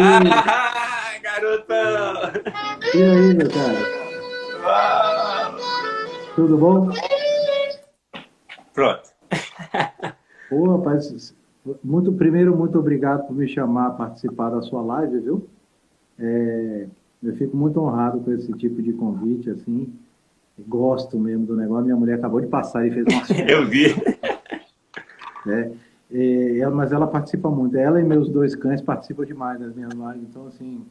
Ah, garotão! E aí, meu cara? Ah. Tudo bom? Pronto. Pô, rapaz, muito, primeiro, muito obrigado por me chamar a participar da sua live, viu? É, eu fico muito honrado com esse tipo de convite, assim. Gosto mesmo do negócio. Minha mulher acabou de passar e fez uma Eu vi. né? Ela- mas ela participa muito. Ela e meus dois cães participam demais das minhas lives. Então, assim,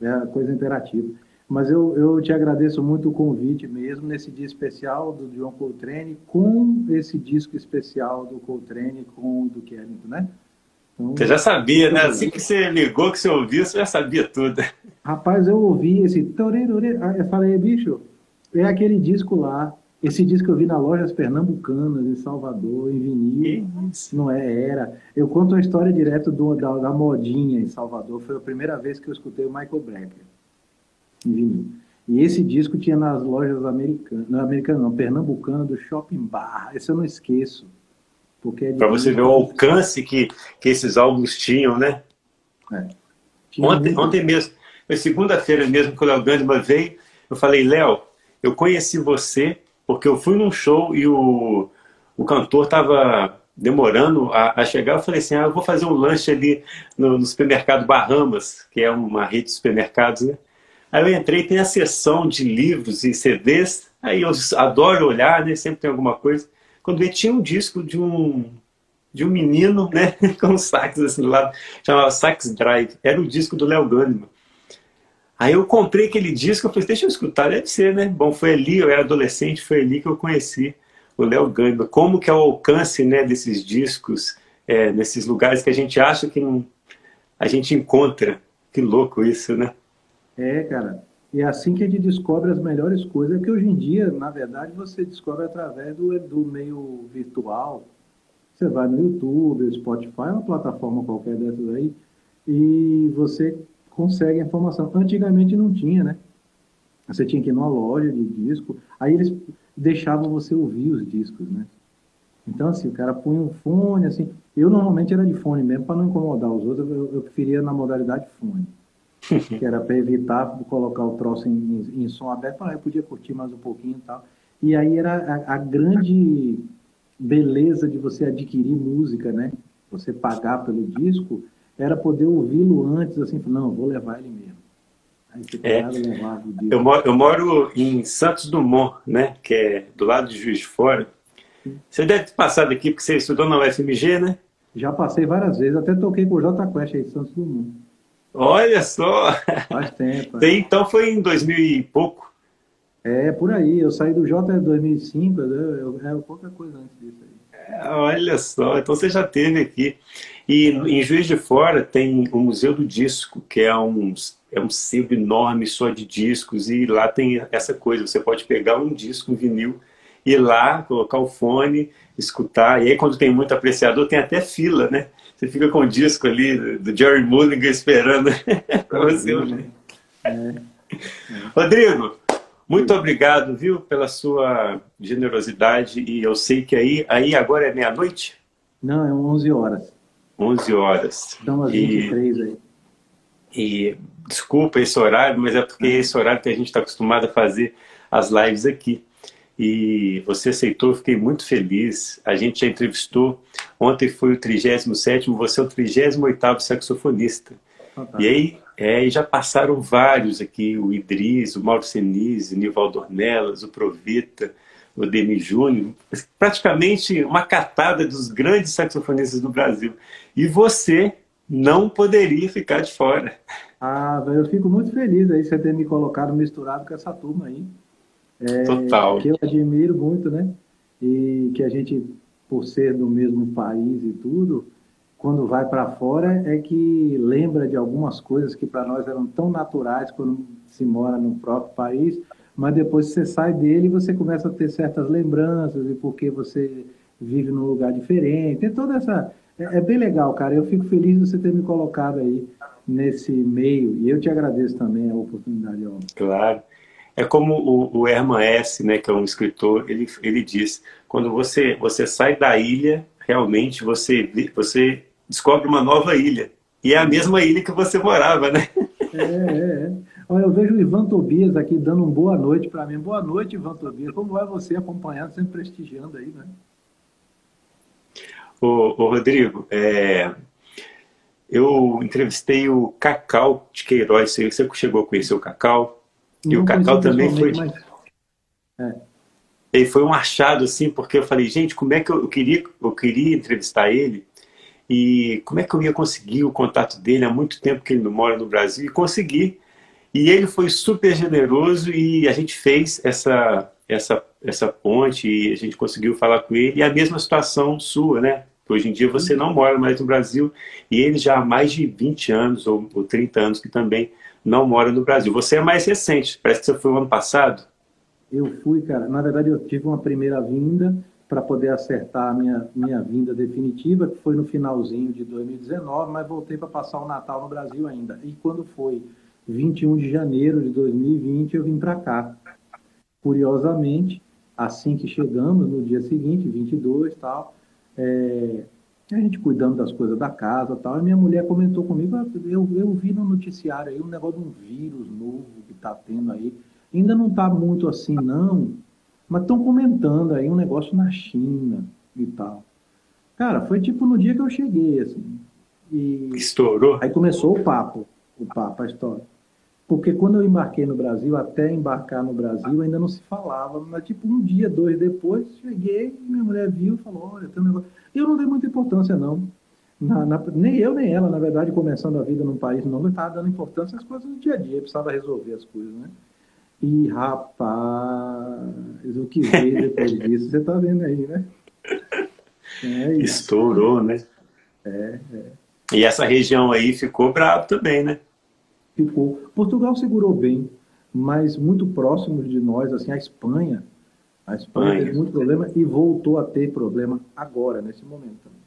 é coisa interativa. Mas eu, eu te agradeço muito o convite mesmo, nesse dia especial do John Coltrane, com esse disco especial do Coltrane com o do Kellington, né? Então, Você já sabia, né? Assim que você ligou, que você ouviu, você já sabia tudo. Rapaz, eu ouvi esse... aí Eu falei, bicho, é aquele disco lá. Esse disco eu vi na lojas pernambucanas, em Salvador, em vinil. Isso. Não é, era. Eu conto a história direto do, da, da modinha em Salvador. Foi a primeira vez que eu escutei o Michael Brecker em vinil. E esse disco tinha nas lojas americanas, não americanas não, pernambucana do Shopping Bar. Esse eu não esqueço. Porque é Para você ver o alcance que, que esses álbuns tinham, né? É. Tinha Ontem, muito- ontem mesmo, foi segunda-feira mesmo que o Léo Gandman veio, eu falei, Léo, eu conheci você porque eu fui num show e o, o cantor estava demorando a, a chegar. Eu falei assim, ah, eu vou fazer um lanche ali no, no supermercado Bahamas, que é uma rede de supermercados, né? Aí eu entrei, tem a seção de livros e CDs, aí eu adoro olhar, né? Sempre tem alguma coisa. Quando eu tinha um disco de um de um menino, né, com sax assim do lado, chamava Sax Drive. Era o disco do Léo Gandman. Aí eu comprei aquele disco, eu falei, deixa eu escutar, deve ser, né? Bom, foi ali, eu era adolescente, foi ali que eu conheci o Léo Gandman. Como que é o alcance, né, desses discos, é, nesses lugares que a gente acha que não, a gente encontra. Que louco isso, né? É, cara. E é assim que a gente descobre as melhores coisas, que hoje em dia, na verdade, você descobre através do, do meio virtual. Você vai no YouTube, Spotify, uma plataforma qualquer dessas aí, e você consegue a informação. Antigamente não tinha, né? Você tinha que ir numa loja de disco, aí eles deixavam você ouvir os discos, né? Então, assim, o cara punha um fone, assim. Eu normalmente era de fone mesmo, para não incomodar os outros, eu, eu preferia na modalidade fone que era para evitar colocar o troço em, em, em som aberto, para eu podia curtir mais um pouquinho e tal. E aí era a, a, grande beleza de você adquirir música, né? Você pagar pelo disco, era poder ouvi-lo antes, assim, não, vou levar ele mesmo. Aí você É. disco. Eu moro, eu moro em Santos Dumont, né? Que é do lado de Juiz de Fora. Você deve ter passado aqui porque você estudou na UFMG, né? Já passei várias vezes, até toquei com o J Quest aí Santos Dumont. Olha só! Faz tempo. Tem, então foi em 2000 e pouco. É, por aí. Eu saí do J em 2005, eu, eu, eu, pouca coisa antes disso aí. É, Olha só, então você já teve aqui. E em Juiz de Fora tem o Museu do Disco, que é um, é um sebo enorme só de discos, e lá tem essa coisa, você pode pegar um disco, um vinil, ir lá, colocar o fone, escutar, e aí quando tem muito apreciador, tem até fila, né? Você fica com o disco ali do Jerry Mulligan esperando para você ouvir. É. Rodrigo, muito obrigado, viu, pela sua generosidade. E eu sei que aí, aí agora é meia-noite? Não, é 11 horas. 11 horas. Estão às E- 23 aí. E desculpa esse horário, mas é porque é esse horário que a gente está acostumado a fazer as lives aqui. E você aceitou, fiquei muito feliz. A gente já entrevistou, ontem foi o 37º, você é o 38º saxofonista. Fantástico. E aí, é, e já passaram vários aqui, o Idris, o Mauro Senise, o Nivaldo Ornelas, o Provita, o Demi Júnior, praticamente uma catada dos grandes saxofonistas do Brasil. E você não poderia ficar de fora. Ah, velho, eu fico muito feliz aí você ter me colocado misturado com essa turma aí. É, Total. Que eu admiro muito, né? E que a gente, por ser do mesmo país e tudo, quando vai para fora é que lembra de algumas coisas que para nós eram tão naturais quando se mora no próprio país, mas depois você sai dele você começa a ter certas lembranças e porque você vive num lugar diferente. Tem toda essa. É, é bem legal, cara. Eu fico feliz de você ter me colocado aí nesse meio e eu te agradeço também a oportunidade. Ó. Claro. É como o, o Herman S., né, que é um escritor, ele, ele diz, quando você, você sai da ilha, realmente você, você descobre uma nova ilha. E é a mesma ilha que você morava, né? É, é, é. Olha, eu vejo o Ivan Tobias aqui dando um boa noite para mim. Boa noite, Ivan Tobias. Como vai você acompanhando, sempre prestigiando aí, né? Ô, ô Rodrigo, é, eu entrevistei o Cacau de Queiroz. Você chegou a conhecer o Cacau? E Não o Cacau também foi. Mas... É. E foi um achado, assim, porque eu falei, gente, como é que eu, eu, queria, eu queria entrevistar ele e como é que eu ia conseguir o contato dele há muito tempo que ele não mora no Brasil e consegui. E ele foi super generoso e a gente fez essa, essa, essa ponte e a gente conseguiu falar com ele. E a mesma situação sua, né? Hoje em dia você não mora mais no Brasil e ele já há mais de 20 anos ou, ou 30 anos que também não mora no Brasil. Você é mais recente, parece que você foi o ano passado. Eu fui, cara. Na verdade, eu tive uma primeira vinda para poder acertar a minha, minha vinda definitiva, que foi no finalzinho de 2019, mas voltei para passar o Natal no Brasil ainda. E quando foi 21 de janeiro de 2020, eu vim para cá. Curiosamente, assim que chegamos, no dia seguinte, 22 tal, é, a gente cuidando das coisas da casa tal, a minha mulher comentou comigo, ah, eu, eu vi no noticiário aí um negócio de um vírus novo que está tendo aí, Ainda não está muito assim, não, mas estão comentando aí um negócio na China e tal. Cara, foi tipo no dia que eu cheguei, assim. E Estourou? Aí começou o papo, o papo, a história. Porque quando eu embarquei no Brasil, até embarcar no Brasil, ainda não se falava. Mas, tipo, um dia, dois depois, cheguei, minha mulher viu e falou: Olha, tem um negócio. Eu não dei muita importância, não. Na, na, nem eu, nem ela, na verdade, começando a vida num país não eu estava dando importância às coisas do dia a dia, precisava resolver as coisas, né? E rapaz, o que veio depois disso, você está vendo aí, né? É Estourou, né? É, é. E essa região aí ficou bravo também, né? Ficou. Portugal segurou bem, mas muito próximos de nós, assim, a Espanha. A Espanha teve muito problema e voltou a ter problema agora, nesse momento também.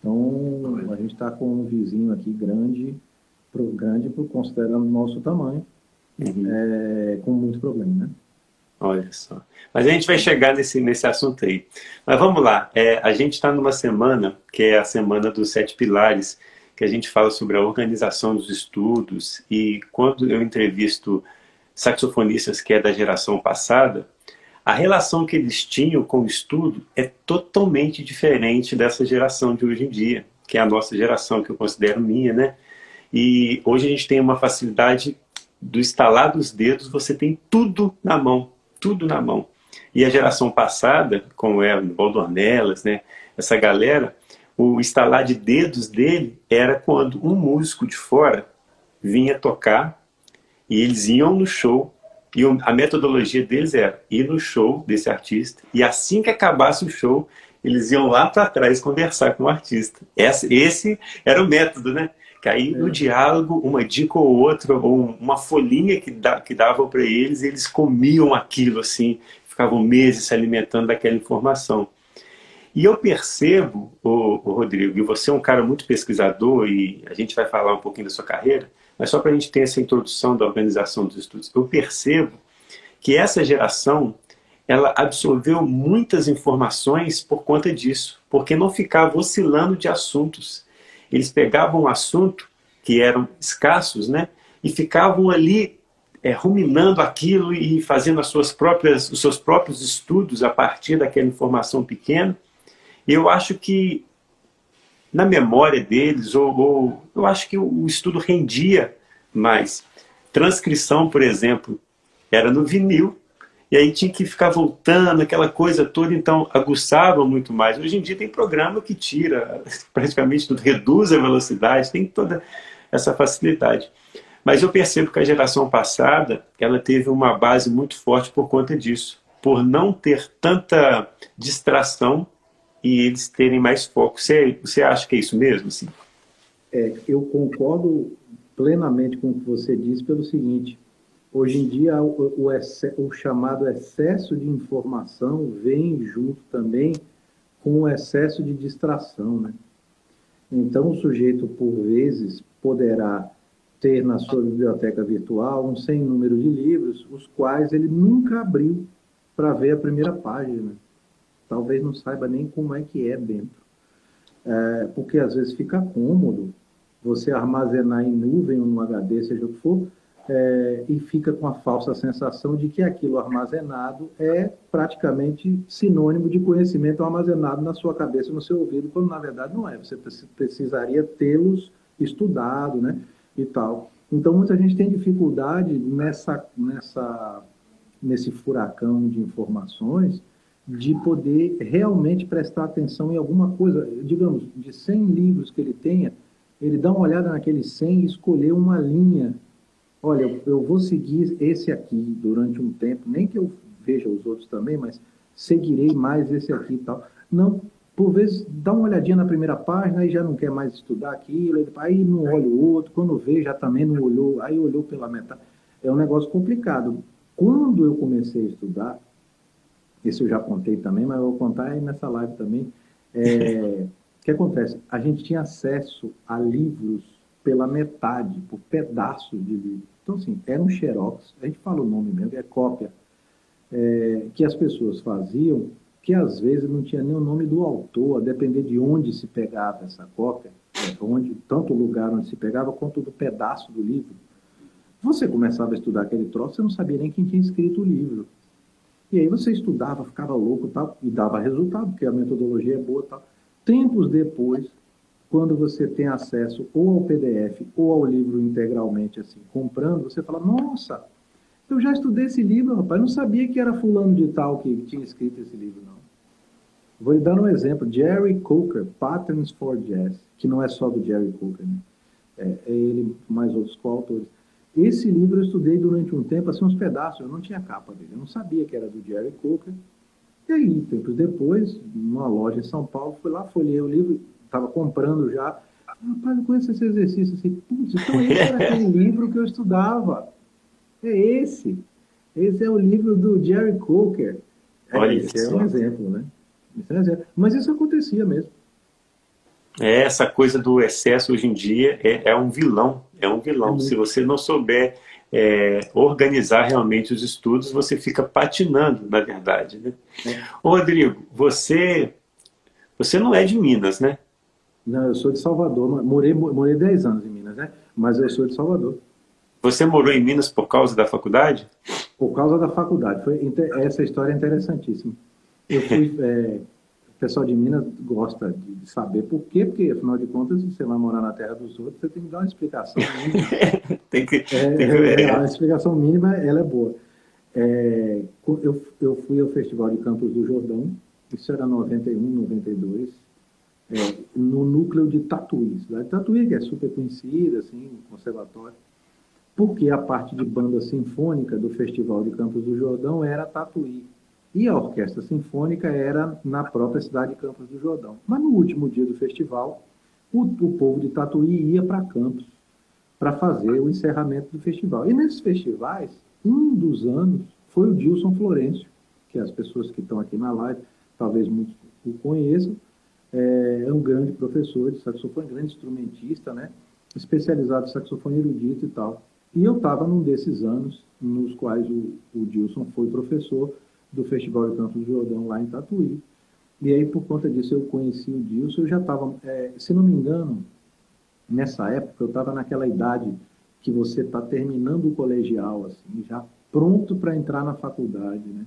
Então, a gente está com um vizinho aqui grande, grande considerando o nosso tamanho, uhum. é, com muito problema, né? Olha só. Mas a gente vai chegar nesse, nesse assunto aí. Mas vamos lá. É, a gente está numa semana, que é a semana dos sete pilares, que a gente fala sobre a organização dos estudos. E quando eu entrevisto saxofonistas que é da geração passada, a relação que eles tinham com o estudo é totalmente diferente dessa geração de hoje em dia, que é a nossa geração, que eu considero minha, né? E hoje a gente tem uma facilidade do estalar dos dedos, você tem tudo na mão, tudo na mão. E a geração passada, como é o Valdornelas, né, essa galera, o estalar de dedos dele era quando um músico de fora vinha tocar e eles iam no show e a metodologia deles era ir no show desse artista e assim que acabasse o show eles iam lá para trás conversar com o artista. Esse, esse era o método, né? Que aí no é. diálogo, uma dica ou outra, ou uma folhinha que, que davam para eles, eles comiam aquilo assim, ficavam meses se alimentando daquela informação. E eu percebo, o, Rodrigo, e você é um cara muito pesquisador, e a gente vai falar um pouquinho da sua carreira, mas só para a gente ter essa introdução da organização dos estudos, eu percebo que essa geração ela absorveu muitas informações por conta disso, porque não ficava oscilando de assuntos. Eles pegavam um assunto que eram escassos, né? E ficavam ali é, ruminando aquilo e fazendo as suas próprias, os seus próprios estudos a partir daquela informação pequena. Eu acho que na memória deles, ou, ou eu acho que o estudo rendia mais. Transcrição, por exemplo, era no vinil, e aí tinha que ficar voltando, aquela coisa toda, então aguçava muito mais. Hoje em dia tem programa que tira praticamente reduz a velocidade, tem toda essa facilidade. Mas eu percebo que a geração passada, ela teve uma base muito forte por conta disso, por não ter tanta distração e eles terem mais foco. Você, você acha que é isso mesmo? Assim? É, eu concordo plenamente com o que você disse pelo seguinte, Hoje em dia, o, o, o, chamado excesso de informação vem junto também com o excesso de distração. Né? Então, o sujeito, por vezes, poderá ter na sua biblioteca virtual um sem número de livros, os quais ele nunca abriu para ver a primeira página. Talvez não saiba nem como é que é dentro. É, porque às vezes fica cômodo você armazenar em nuvem ou no HD, seja o que for, é, e fica com a falsa sensação de que aquilo armazenado é praticamente sinônimo de conhecimento armazenado na sua cabeça, no seu ouvido, quando na verdade não é. Você precisaria tê-los estudado, né, e tal. Então muita gente tem dificuldade nessa, nessa, nesse furacão de informações de poder realmente prestar atenção em alguma coisa. Digamos, de 100 livros que ele tenha, ele dá uma olhada naqueles 100 e escolher uma linha olha, eu vou seguir esse aqui durante um tempo, nem que eu veja os outros também, mas seguirei mais esse aqui e tal. Não, por vezes dá uma olhadinha na primeira página e já não quer mais estudar aquilo, aí não olha o outro, quando vê já também não olhou, aí olhou pela metade. É um negócio complicado. Quando eu comecei a estudar, esse eu já contei também, mas eu vou contar aí nessa live também. É, o que acontece? A gente tinha acesso a livros pela metade, por pedaços de livro. Então, assim, era um xerox, a gente fala o nome mesmo, é cópia, é, que as pessoas faziam, que às vezes não tinha nem o nome do autor, a depender de onde se pegava essa cópia, é, onde, tanto o lugar onde se pegava, quanto do pedaço do livro. Você começava a estudar aquele troço, você não sabia nem quem tinha escrito o livro. E aí você estudava, ficava louco tal, e dava resultado, porque a metodologia é boa tal. Tempos depois, quando você tem acesso ou ao PDF ou ao livro integralmente, assim, comprando, você fala, nossa, eu já estudei esse livro, rapaz, não sabia que era fulano de tal que tinha escrito esse livro, não. Vou dar um exemplo, Jerry Coker, Patterns for Jazz, que não é só do Jerry Coker, né? é, é ele mais outros coautores. Esse livro eu estudei durante um tempo, assim, uns pedaços, eu não tinha capa dele, eu não sabia que era do Jerry Coker. E aí, tempos depois, numa loja em São Paulo, fui lá, folhei o livro, estava comprando já. Rapaz, eu conheço esse exercício assim. Putz, então esse era aquele livro que eu estudava. É esse. Esse é o livro do Jerry Coker. É, Olha esse isso. é um exemplo, né? Esse é um exemplo. Mas isso acontecia mesmo. É, essa coisa do excesso hoje em dia é, é um vilão. É um vilão. É Se você não souber é, organizar realmente os estudos, você fica patinando, na verdade. Né? É. Ô, Rodrigo, você, você não é de Minas, né? Não, eu sou de Salvador. Morei, morei 10 anos em Minas, né? Mas eu sou de Salvador. Você morou em Minas por causa da faculdade? Por causa da faculdade. Foi, essa história é interessantíssima. Eu fui, pessoal de Minas gosta de saber por quê, porque afinal de contas, se você vai morar na terra dos outros, você tem que dar uma explicação mínima. tem que, é, tem que é, a explicação mínima, ela é boa. É, eu, eu fui ao Festival de Campos do Jordão, isso era 91, 92, é, no núcleo de Tatuí. Cidade de Tatuí, que é super conhecida, assim, conservatório. Porque a parte de banda sinfônica do Festival de Campos do Jordão era Tatuí. E a orquestra sinfônica era na própria cidade de Campos do Jordão. Mas no último dia do festival, o, o povo de Tatuí ia para Campos para fazer o encerramento do festival. E nesses festivais, um dos anos foi o Dilson Florencio, que as pessoas que estão aqui na live talvez muitos o conheçam, é, é um grande professor de saxofone, grande instrumentista, né? especializado em saxofone erudito e tal. E eu estava num desses anos nos quais o, o Dilson foi professor do Festival de Campos do Jordão lá em Tatuí. E aí, por conta disso, eu conheci o Dilson. Eu já estava, é, se não me engano, nessa época, eu estava naquela idade que você está terminando o colegial, assim, já pronto para entrar na faculdade, né?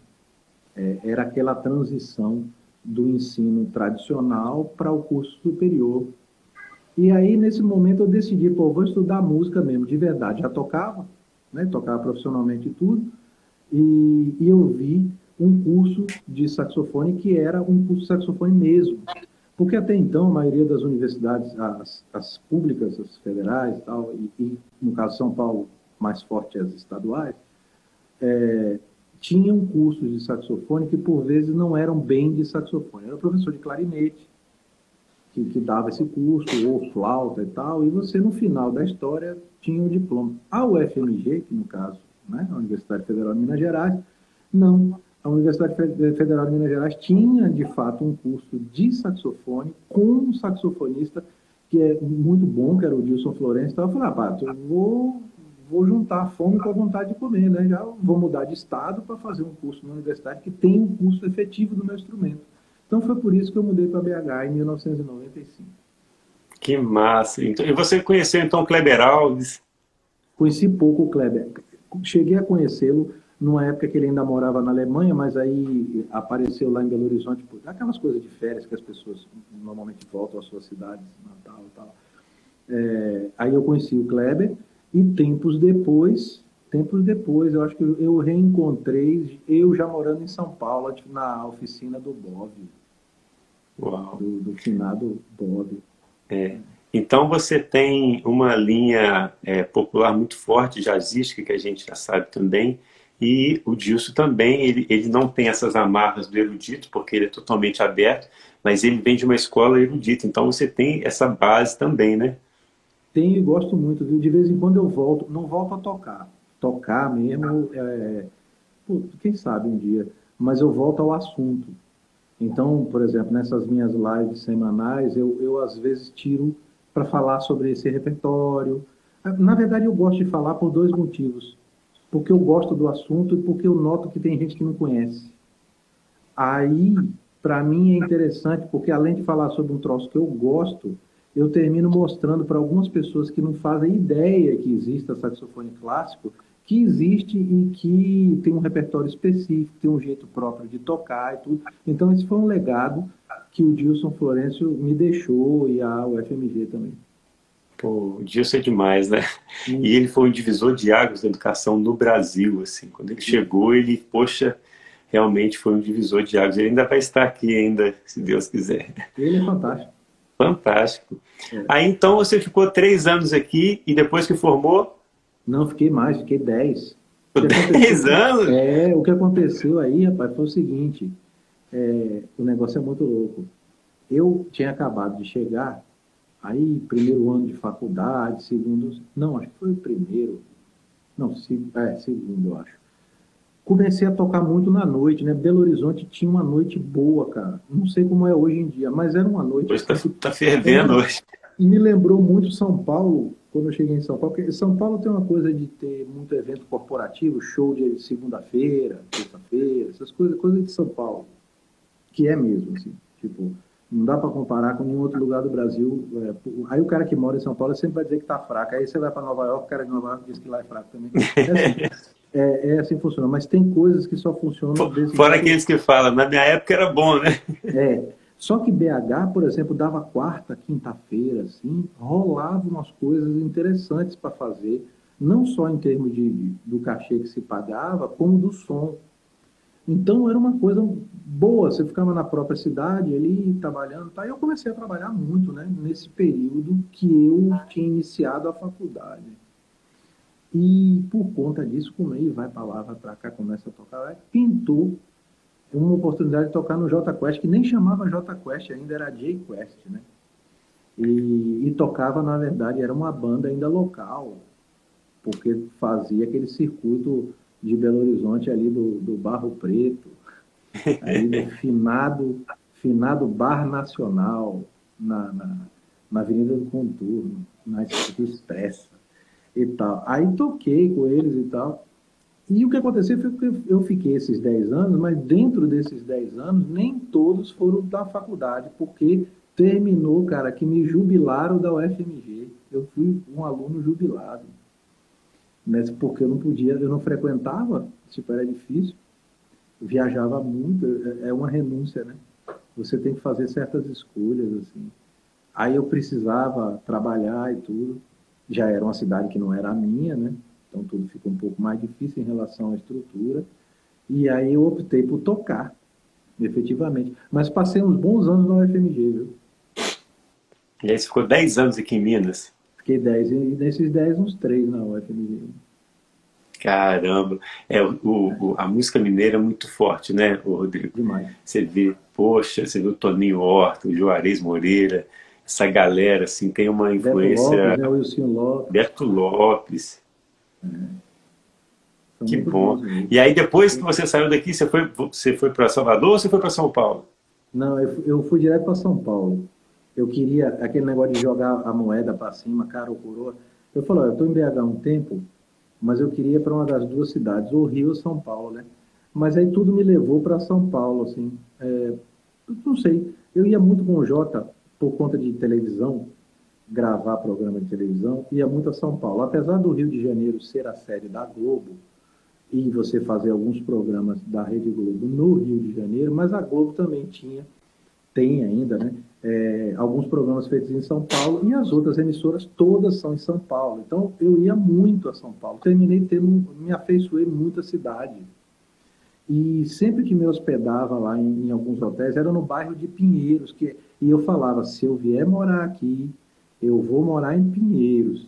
É, era aquela transição do ensino tradicional para o curso superior. E aí, nesse momento, eu decidi, pô, vou estudar música mesmo, de verdade. Já tocava, né? tocava profissionalmente tudo, e, e eu vi um curso de saxofone que era um curso de saxofone mesmo. Porque até então, a maioria das universidades, as, as públicas, as federais tal, e, e, no caso São Paulo, mais forte as estaduais, é, tinham cursos de saxofone que por vezes não eram bem de saxofone. Era professor de clarinete que, que dava esse curso, ou flauta e tal, e você no final da história tinha o diploma. A UFMG, que no caso, né, a Universidade Federal de Minas Gerais, não. A Universidade Federal de Minas Gerais tinha, de fato, um curso de saxofone com um saxofonista que é muito bom, que era o Dilson Florencio. Então eu falei, ah, Pato, eu vou vou juntar a fome com a vontade de comer, né? Já vou mudar de estado para fazer um curso na universidade que tem um curso efetivo do meu instrumento. Então foi por isso que eu mudei para BH em 1995. Que massa. Então, e você conheceu então Kleber Alves? Conheci pouco o Kleber. Cheguei a conhecê-lo numa época que ele ainda morava na Alemanha, mas aí apareceu lá em Belo Horizonte, aquelas coisas de férias que as pessoas normalmente voltam às suas cidades, Natal e tal. É, aí eu conheci o Kleber e tempos depois, tempos depois, eu acho que eu reencontrei, eu já morando em São Paulo, na oficina do Bob. Uau. Do, do finado Bob. É. Então você tem uma linha é, popular muito forte, jazzística, que a gente já sabe também, e o Dilson também, ele, ele não tem essas amarras do erudito, porque ele é totalmente aberto, mas ele vem de uma escola erudita, então você tem essa base também, né? Tenho e gosto muito? De vez em quando eu volto, não volto a tocar, tocar mesmo, é, quem sabe um dia, mas eu volto ao assunto. Então, por exemplo, nessas minhas lives semanais, eu, eu às vezes tiro para falar sobre esse repertório. Na verdade, eu gosto de falar por dois motivos porque eu gosto do assunto e porque eu noto que tem gente que não conhece. Aí, para mim, é interessante, porque além de falar sobre um troço que eu gosto, eu termino mostrando para algumas pessoas que não fazem ideia que exista saxofone clássico, que existe e que tem um repertório específico, tem um jeito próprio de tocar e tudo. Então, esse foi um legado que o Dilson Florencio me deixou e a UFMG também. Pô, o Dilson é demais, né? Sim. E ele foi um divisor de águas da educação no Brasil, assim. Quando ele chegou, ele, poxa, realmente foi um divisor de águas. Ele ainda vai estar aqui ainda, se Deus quiser. Ele é fantástico. Fantástico. É. Aí, então, você ficou três anos aqui e depois que formou? Não, fiquei mais, fiquei dez. Dez anos? É, o que aconteceu aí, rapaz, foi o seguinte. É, o negócio é muito louco. Eu tinha acabado de chegar Aí, primeiro ano de faculdade, segundo. Não, acho que foi o primeiro. Não, se, é, segundo, eu acho. Comecei a tocar muito na noite, né? Belo Horizonte tinha uma noite boa, cara. Não sei como é hoje em dia, mas era uma noite. Hoje está tá fervendo hoje. E me lembrou muito São Paulo, quando eu cheguei em São Paulo, porque São Paulo tem uma coisa de ter muito evento corporativo, show de segunda-feira, terça-feira, essas coisas, coisas de São Paulo. Que é mesmo, assim. Tipo, não dá para comparar com nenhum outro lugar do Brasil. É, aí o cara que mora em São Paulo sempre vai dizer que está fraco. Aí você vai para Nova York, o cara de Nova York diz que lá é fraco também. É assim, é, é assim que funciona. Mas tem coisas que só funcionam... Fora jeito. aqueles que falam, na minha época era bom, né? É. Só que BH, por exemplo, dava quarta, quinta-feira, assim, rolava umas coisas interessantes para fazer, não só em termos de, do cachê que se pagava, como do som. Então era uma coisa boa, você ficava na própria cidade ali trabalhando, tá? E eu comecei a trabalhar muito, né, nesse período que eu tinha iniciado a faculdade. E por conta disso, como ele vai para lá, vai para cá, começa a tocar, pintou uma oportunidade de tocar no J Quest, que nem chamava J Quest ainda, era J Quest, né? E, e tocava, na verdade, era uma banda ainda local, porque fazia aquele circuito de Belo Horizonte, ali do, do Barro Preto, aí do finado, finado Bar Nacional, na, na, na Avenida do Contorno, na Expressa e tal. Aí toquei com eles e tal. E o que aconteceu foi que eu fiquei esses 10 anos, mas dentro desses 10 anos, nem todos foram da faculdade, porque terminou, cara, que me jubilaram da UFMG. Eu fui um aluno jubilado mas porque eu não podia, eu não frequentava, tipo, era difícil, viajava muito, é, é uma renúncia, né? Você tem que fazer certas escolhas, assim. Aí eu precisava trabalhar e tudo, já era uma cidade que não era a minha, né? Então tudo ficou um pouco mais difícil em relação à estrutura, e aí eu optei por tocar, efetivamente. Mas passei uns bons anos na UFMG, viu? E aí você ficou 10 anos aqui em Minas? Fiquei 10, e nesses 10, uns 3 na UFMG. Caramba! É, o, o, a música mineira é muito forte, né, Rodrigo? Demais. Você vê, poxa, você vê o Toninho Horta, o Juarez Moreira, essa galera, assim, tem uma influência... Beto Lopes, né, Lopes. Beto Lopes. É. Que bom. E aí, depois que você saiu daqui, você foi, você foi para Salvador ou você foi para São Paulo? Não, eu, eu fui direto para São Paulo eu queria aquele negócio de jogar a moeda para cima, cara ou coroa. Eu falei, eu estou em BH há um tempo, mas eu queria para uma das duas cidades, ou Rio ou São Paulo, né? Mas aí tudo me levou para São Paulo, assim. É, não sei, eu ia muito com o Jota por conta de televisão, gravar programa de televisão, ia muito a São Paulo. Apesar do Rio de Janeiro ser a sede da Globo, e você fazer alguns programas da Rede Globo no Rio de Janeiro, mas a Globo também tinha, tem ainda, né? É, alguns programas feitos em São Paulo e as outras emissoras todas são em São Paulo. Então eu ia muito a São Paulo. Terminei tendo, me afeiçoei muito a cidade. E sempre que me hospedava lá em, em, alguns hotéis, era no bairro de Pinheiros. Que, e eu falava: se eu vier morar aqui, eu vou morar em Pinheiros.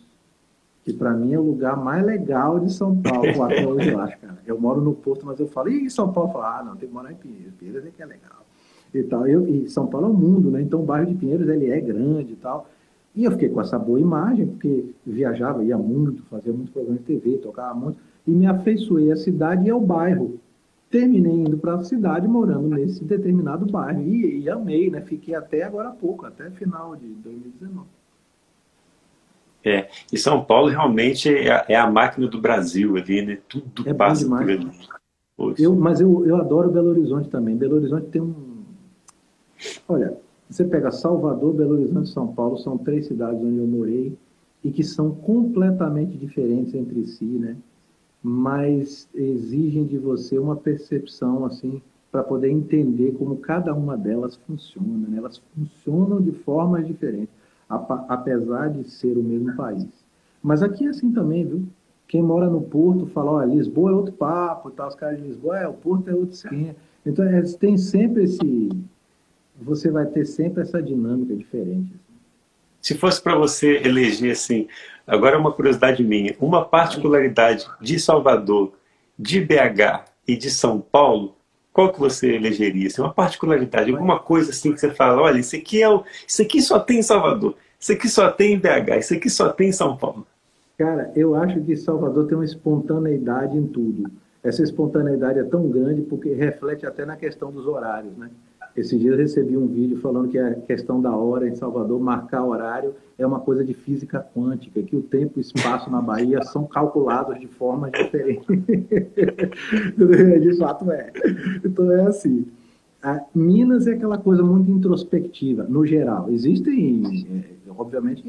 Que para mim é o lugar mais legal de São Paulo, até hoje eu acho, cara. Eu moro no Porto, mas eu falo, e São Paulo? Eu falo, ah, não, tem que morar em Pinheiros. Pinheiros é que é legal. E, tal. Eu, e São Paulo é o mundo, né? Então o bairro de Pinheiros ele é grande e tal. E eu fiquei com essa boa imagem, porque viajava, ia muito, fazia muito programa de TV, tocava muito, e me afeiçoei à cidade e ao bairro terminei indo para a cidade, morando nesse determinado bairro. E, e, amei, né? Fiquei até agora há pouco, até final de 2019. É, e São Paulo realmente é a, é a máquina do Brasil ali, né? Tudo é passa por ali. Eu, mas eu, eu adoro Belo Horizonte também. Belo Horizonte tem um. Olha, você pega Salvador, Belo Horizonte e São Paulo, são três cidades onde eu morei e que são completamente diferentes entre si, né? mas exigem de você uma percepção assim para poder entender como cada uma delas funciona. Né? Elas funcionam de formas diferentes, apesar de ser o mesmo país. Mas aqui é assim também, viu? Quem mora no Porto fala, olha, Lisboa é outro papo, tá? os caras de Lisboa, é, o Porto é outro esquema. Então, é, tem sempre esse... Você vai ter sempre essa dinâmica diferente. Assim. Se fosse para você eleger assim, agora é uma curiosidade minha, uma particularidade de Salvador, de BH e de São Paulo, qual que você elegeria? Assim, uma particularidade, alguma coisa assim que você fala, olha, isso aqui, é o, isso aqui só tem em Salvador, isso aqui só tem em BH, isso aqui só tem em São Paulo. Cara, eu acho que Salvador tem uma espontaneidade em tudo. Essa espontaneidade é tão grande porque reflete até na questão dos horários, né? Esse dia eu recebi um vídeo falando que a questão da hora em Salvador, marcar horário, é uma coisa de física quântica, que o tempo e espaço na Bahia são calculados de forma diferente. de fato é. Então é assim. A Minas é aquela coisa muito introspectiva, no geral. Existem, é, obviamente,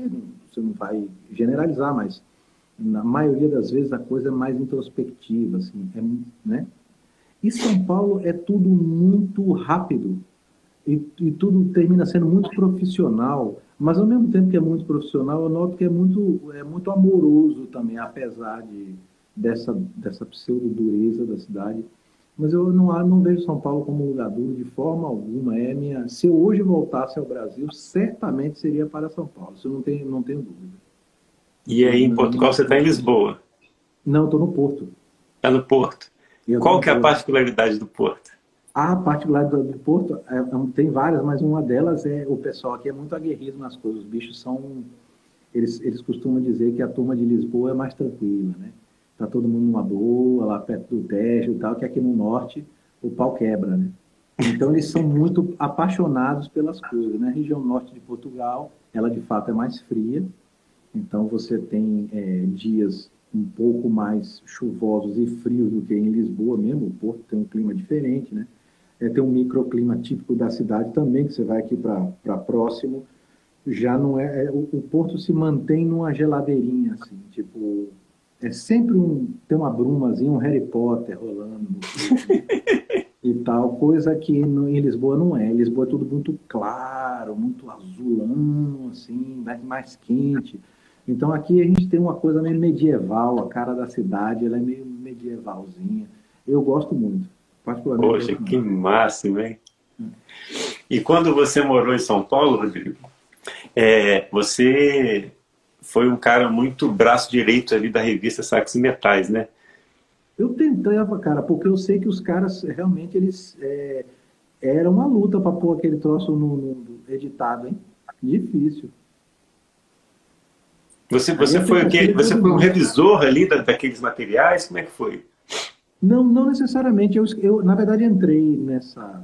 você não vai generalizar, mas na maioria das vezes a coisa é mais introspectiva, assim, é, né? E São Paulo é tudo muito rápido e, e, tudo termina sendo muito profissional, mas ao mesmo tempo que é muito profissional, eu noto que é muito, é muito amoroso também, apesar de, dessa, dessa pseudo-dureza da cidade. Mas eu não, não vejo São Paulo como lugar duro de forma alguma. É minha, se eu hoje voltasse ao Brasil, certamente seria para São Paulo, isso não tenho, não tenho dúvida. E aí em Portugal você está em Lisboa? Não, estou no Porto. Está no Porto. Qual que é a particularidade do Porto? A particularidade do Porto, é, é tem várias, mas uma delas é o pessoal aqui é muito aguerrido nas coisas. Os bichos são. Eles, eles costumam dizer que a turma de Lisboa é mais tranquila, né? Tá todo mundo numa boa, lá perto do Tejo e tal, que aqui no norte o pau quebra, né? Então eles são muito apaixonados pelas coisas, né? A região norte de Portugal, ela de fato é mais fria, então você tem é, dias um pouco mais chuvosos e frios do que em Lisboa mesmo, o Porto tem um clima diferente, né? É, tem um microclima típico da cidade também, que você vai aqui para próximo, já não é, é o, o, Porto se mantém numa geladeirinha, assim, tipo, é sempre um, tem uma brumazinha, um Harry Potter rolando e tal, coisa que no, em Lisboa não é, em Lisboa é tudo muito claro, muito azulão, assim, mais, quente, então aqui a gente tem uma coisa meio medieval, a cara da cidade, ela é meio medievalzinha, eu gosto muito. Particularmente. Poxa, que máximo, hein? E quando você morou em São Paulo, Rodrigo, é, você foi um cara muito braço direito ali da revista Sax e Metais, né? Eu tentava, cara, porque eu sei que os caras realmente eles é, era uma luta para pôr aquele troço no, no, editado, hein? Difícil. Você, você foi o quê? Você foi um revisor ali da, daqueles materiais? Como é que foi? Não, não necessariamente. Eu, eu, na verdade, entrei nessa,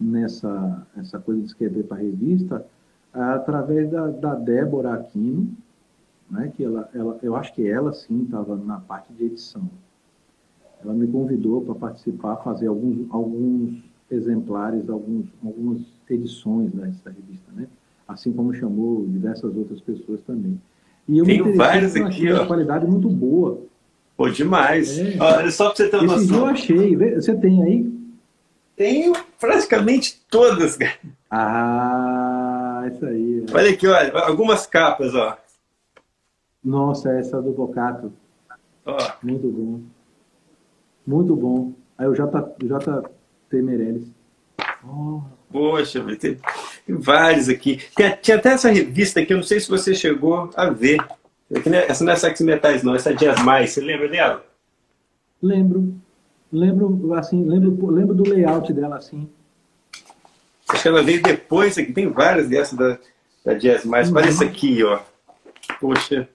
nessa essa coisa de escrever para a revista através da, da Débora Aquino, né, que ela, ela, eu acho que ela sim estava na parte de edição. Ela me convidou para participar, fazer alguns, alguns exemplares, alguns, algumas edições dessa revista. Né? assim como chamou diversas outras pessoas também. E eu Tem vários aqui, ó. qualidade muito boa. Pô, demais. É. Olha, só para você ter uma Esse noção. eu achei. Você tem aí? Tenho praticamente todas, cara. Ah, isso aí. Olha aqui, olha, algumas capas, ó. Nossa, essa do Bocato. Muito bom. Muito bom. Aí o J, JT Meirelles. Oh. Poxa, tem, tem vários aqui. Tem, tinha até essa revista aqui, eu não sei se você chegou a ver. Essa não é Sex Metais, não, essa é Dias Mais. Você lembra dela? Lembro. Lembro, assim, lembro, lembro do layout dela, assim. Acho que ela veio depois aqui. Tem várias dessas da, da Jazz Mais. Uhum. Olha essa aqui, ó. Poxa.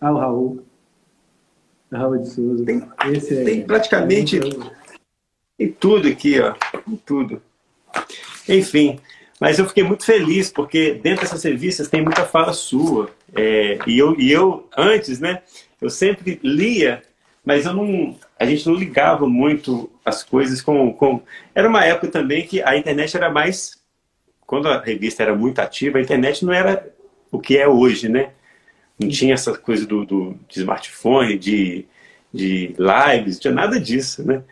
Ah, o Raul. Raul de Souza. Tem, Esse é, tem praticamente é tem tudo aqui, ó. Tem tudo. Enfim, mas eu fiquei muito feliz porque dentro dessas revistas tem muita fala sua. É, e, eu, e eu, antes, né, eu sempre lia, mas eu não, a gente não ligava muito as coisas com, com. Era uma época também que a internet era mais. Quando a revista era muito ativa, a internet não era o que é hoje, né? Não tinha essa coisa do, do de smartphone, de, de lives, não tinha nada disso, né?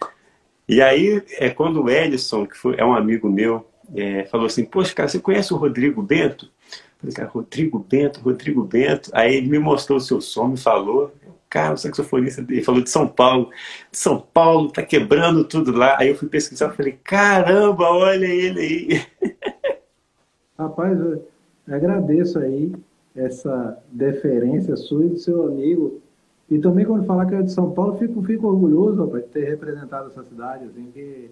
E aí, é quando o Ellison, que foi, é um amigo meu, é, falou assim, poxa, cara, você conhece o Rodrigo Bento? Eu falei, cara, Rodrigo Bento, Rodrigo Bento. Aí ele me mostrou o seu som, me falou, cara, o saxofonista dele falou de São Paulo. De São Paulo, tá quebrando tudo lá. Aí eu fui pesquisar, falei, caramba, olha ele aí. Rapaz, eu agradeço aí essa deferência sua e do seu amigo. E também quando falar que é de São Paulo, fico, fico orgulhoso rapaz, de ter representado essa cidade, assim, que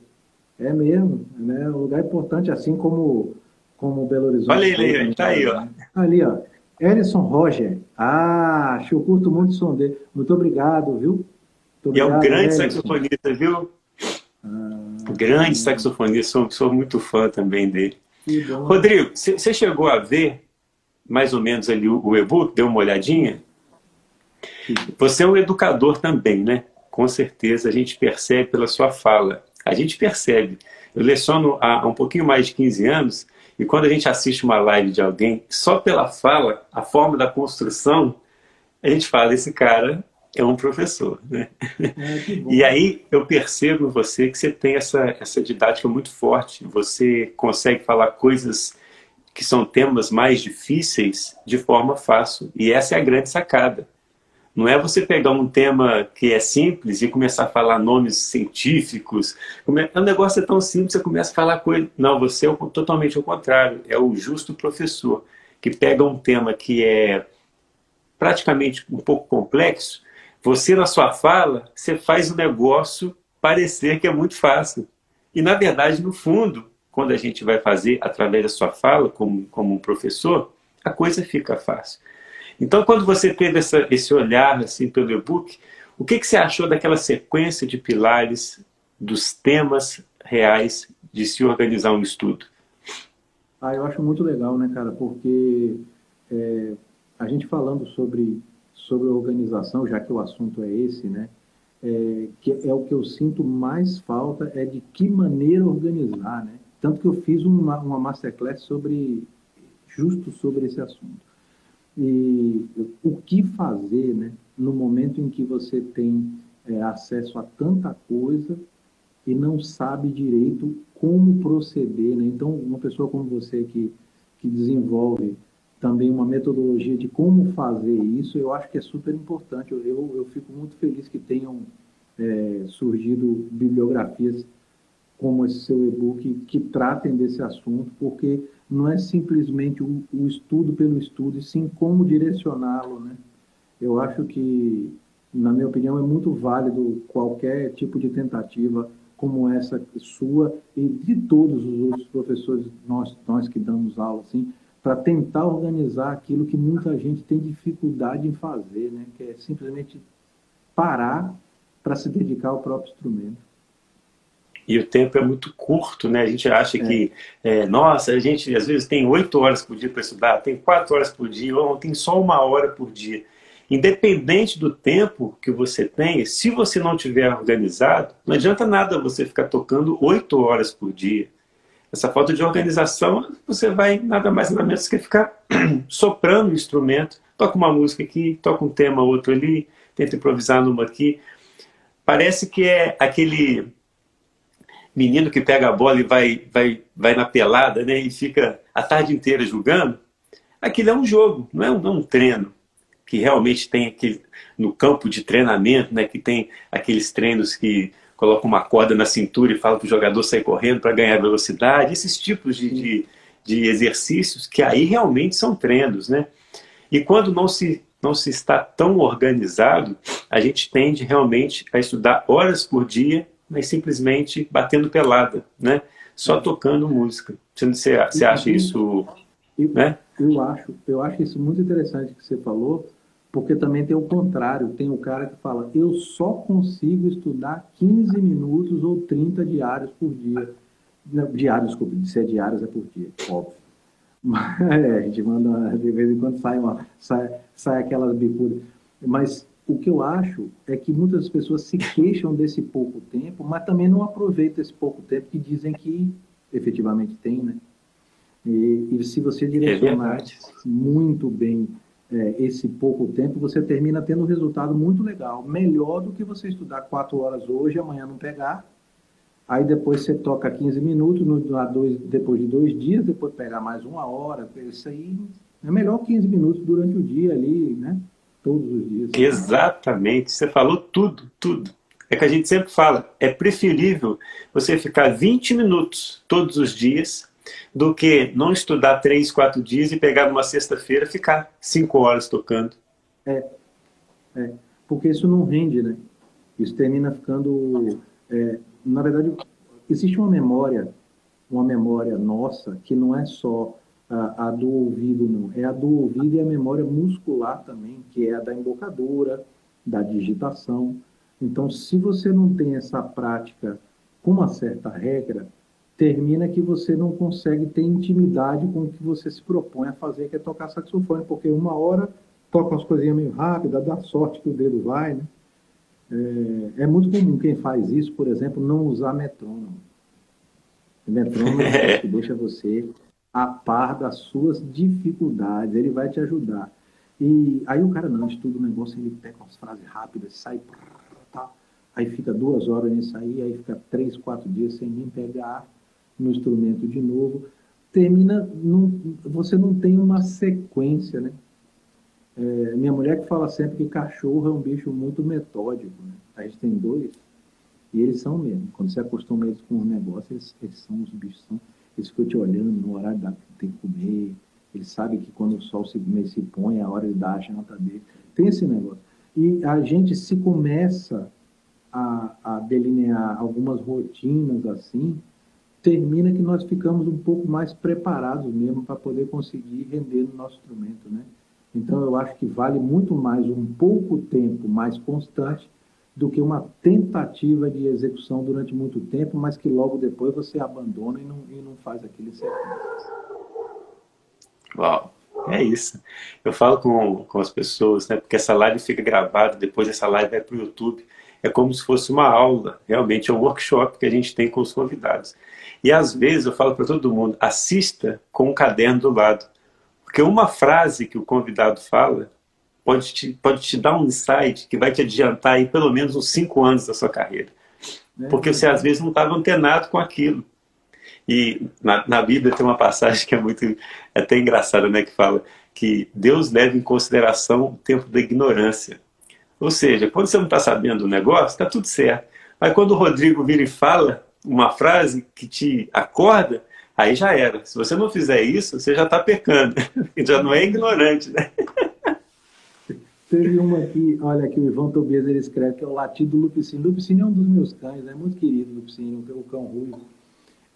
é mesmo, né? Um lugar importante, assim como, como Belo Horizonte. Olha ele aí, tá aí, ó. Ali, ó. Erison Roger. Ah, acho que eu curto muito o som dele. Muito obrigado, viu? Muito obrigado, e é um grande Erison. saxofonista, viu? Ah, grande saxofonista, sou, sou muito fã também dele. Rodrigo, você chegou a ver mais ou menos ali o, o e-book? Deu uma olhadinha? Você é um educador também, né? Com certeza a gente percebe pela sua fala. A gente percebe. Eu leciono há um pouquinho mais de 15 anos e quando a gente assiste uma live de alguém, só pela fala, a forma da construção, a gente fala, esse cara é um professor. Né? É, e aí eu percebo em você que você tem essa, essa didática muito forte, você consegue falar coisas que são temas mais difíceis de forma fácil. E essa é a grande sacada. Não é você pegar um tema que é simples e começar a falar nomes científicos. O negócio é tão simples, você começa a falar coisa. Não, você é totalmente ao contrário. É o justo professor, que pega um tema que é praticamente um pouco complexo. Você, na sua fala, você faz o negócio parecer que é muito fácil. E, na verdade, no fundo, quando a gente vai fazer através da sua fala, como, como um professor, a coisa fica fácil. Então, quando você teve essa, esse olhar assim pelo e-book, o que, que você achou daquela sequência de pilares dos temas reais de se organizar um estudo? Ah, eu acho muito legal, né, cara? Porque é, a gente falando sobre, sobre organização, já que o assunto é esse, né? É, que é o que eu sinto mais falta é de que maneira organizar, né? Tanto que eu fiz uma, uma masterclass sobre justo sobre esse assunto e o que fazer né, no momento em que você tem é, acesso a tanta coisa e não sabe direito como proceder. Né? Então, uma pessoa como você que, que desenvolve também uma metodologia de como fazer isso, eu acho que é super importante. Eu, eu, eu fico muito feliz que tenham é, surgido bibliografias como esse seu e-book que tratem desse assunto, porque não é simplesmente o, estudo pelo estudo, e sim como direcioná-lo, né? Eu acho que, na minha opinião, é muito válido qualquer tipo de tentativa como essa sua e de todos os outros professores, nós, nós que damos aula, assim, para tentar organizar aquilo que muita gente tem dificuldade em fazer, né? Que é simplesmente parar para se dedicar ao próprio instrumento e o tempo é muito curto, né? A gente acha é. que, é, nossa, a gente às vezes tem oito horas por dia para estudar, tem quatro horas por dia, ou tem só uma hora por dia. Independente do tempo que você tem, se você não tiver organizado, não adianta nada você ficar tocando oito horas por dia. essa falta de organização, você vai nada mais nada menos que ficar soprando o instrumento, toca uma música aqui, toca um tema outro ali, tenta improvisar numa aqui. Parece que é aquele menino que pega a bola e vai, vai, vai na pelada né, e fica a tarde inteira jogando. Aquilo é um jogo, não é um, não é um treino que realmente tem aquele no campo de treinamento, né, que tem aqueles treinos que colocam uma corda na cintura e falam para o jogador sair correndo para ganhar velocidade, esses tipos de, de, de, exercícios que aí realmente são treinos, né? E quando não se não se está tão organizado, a gente tende realmente a estudar horas por dia, mas simplesmente batendo pelada, né? Só tocando música. Você, você acha isso, eu, né? Eu acho, eu acho isso muito interessante que você falou, porque também tem o contrário, tem o cara que fala, eu só consigo estudar 15 minutos ou 30 diários por dia. Diários, desculpa, se é diários é por dia, óbvio. Mas, é, a gente manda, de vez em quando sai, uma, sai, sai aquelas bicudas. Mas o que eu acho é que muitas pessoas se queixam desse pouco tempo, mas também não aproveitam esse pouco tempo que dizem que efetivamente tem, né? E, e se você direcionar é muito bem é, esse pouco tempo, você termina tendo um resultado muito legal, melhor do que você estudar quatro horas hoje, amanhã não pegar. Aí depois você toca 15 minutos, no, dois, depois de dois dias, depois pegar mais uma hora. Isso aí é melhor 15 minutos durante o dia ali, né? Todos os dias. Exatamente, você falou tudo, tudo. É que a gente sempre fala, é preferível você ficar 20 minutos todos os dias do que não estudar três, quatro dias e pegar numa sexta-feira ficar cinco horas tocando. É, é, porque isso não rende, né? Isso termina ficando, é, na verdade, existe uma memória, uma memória nossa que não é só a, a, do ouvido, não, é a do ouvido e a memória muscular também, que é a da embocadura, da digitação. Então, se você não tem essa prática com uma certa regra, termina que você não consegue ter intimidade com o que você se propõe a fazer, que é tocar saxofone, porque uma hora toca umas coisinhas meio rápidas, dá sorte que o dedo vai, né? É, é muito comum quem faz isso, por exemplo, não usar metrônomo. Metrônomo é que deixa você a par das suas dificuldades, ele vai te ajudar. E aí o cara não estuda o negócio, ele pega umas frases rápidas, sai, tá, aí fica duas horas nisso aí, aí fica três, quatro dias sem nem pegar no instrumento de novo, termina, num, você não tem uma sequência, né? É, minha mulher que fala sempre que cachorro é um bicho muito metódico, né? A gente tem dois, e eles são mesmo. Quando você acostuma eles com os negócios, eles, eles, são os bichos, são, eles ficam te olhando no horário da, que tem que comer, eles sabem que quando o sol se, se põe, é a hora de dar a janta dele. Tem esse negócio. E a gente se começa a, a delinear algumas rotinas assim, termina que nós ficamos um pouco mais preparados mesmo para poder conseguir render no nosso instrumento, né? Então eu acho que vale muito mais um pouco tempo mais constante do que uma tentativa de execução durante muito tempo, mas que logo depois você abandona e não, e não faz aquele sequência. Uau, é isso. Eu falo com, com as pessoas, né? Porque essa live fica gravada, depois essa live vai para o YouTube. É como se fosse uma aula, realmente é um workshop que a gente tem com os convidados. E às vezes eu falo para todo mundo, assista com um caderno do lado. Porque uma frase que o convidado fala pode te, pode te dar um insight que vai te adiantar aí pelo menos uns cinco anos da sua carreira. É Porque você às vezes não estava antenado com aquilo. E na, na, Bíblia tem uma passagem que é muito é até engraçada, né? Que fala que Deus leva em consideração o tempo da ignorância. Ou seja, quando você não está sabendo o negócio, está tudo certo. Mas quando o Rodrigo vira e fala, uma frase que te acorda, aí já era. Se você não fizer isso, você já está pecando. já não é ignorante, né? Teve uma aqui, olha aqui, o Ivan Tobias ele escreve que é o latido do Lupicínio. Lupicínio é um dos meus cães, é muito querido Lupicínio, o cão ruivo.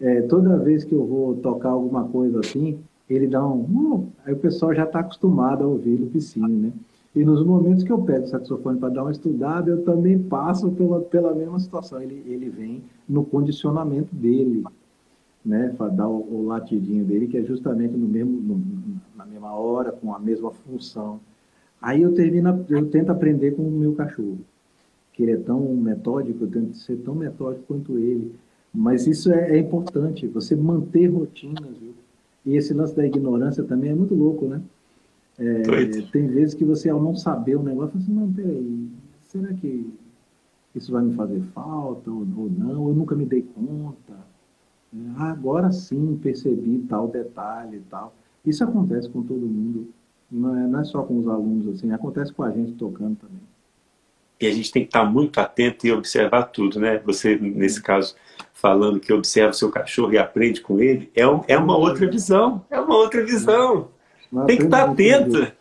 É, toda vez que eu vou tocar alguma coisa assim, ele dá um... Uh, aí o pessoal já está acostumado a ouvir Lupicínio, né? E nos momentos que eu pego o saxofone para dar uma estudada, eu também passo pela, pela mesma situação. Ele, ele vem no condicionamento dele, né, para dar o, o, latidinho dele, que é justamente no mesmo, no, na mesma hora, com a mesma função. Aí eu termino, eu tento aprender com o meu cachorro, que ele é tão metódico, eu tento ser tão metódico quanto ele. Mas isso é, é, importante, você manter rotinas, viu? E esse lance da ignorância também é muito louco, né? É, tem vezes que você, ao não saber o negócio, você assim, não, peraí, será que isso vai me fazer falta ou, ou não? Eu nunca me dei conta. É, ah, agora sim percebi tal detalhe e tal. Isso acontece com todo mundo, não é, não é só com os alunos, assim, acontece com a gente tocando também. E a gente tem que estar muito atento e observar tudo, né? Você, nesse caso, falando que observa o seu cachorro e aprende com ele, é, um, é uma outra visão. É uma outra visão. tem que estar atento.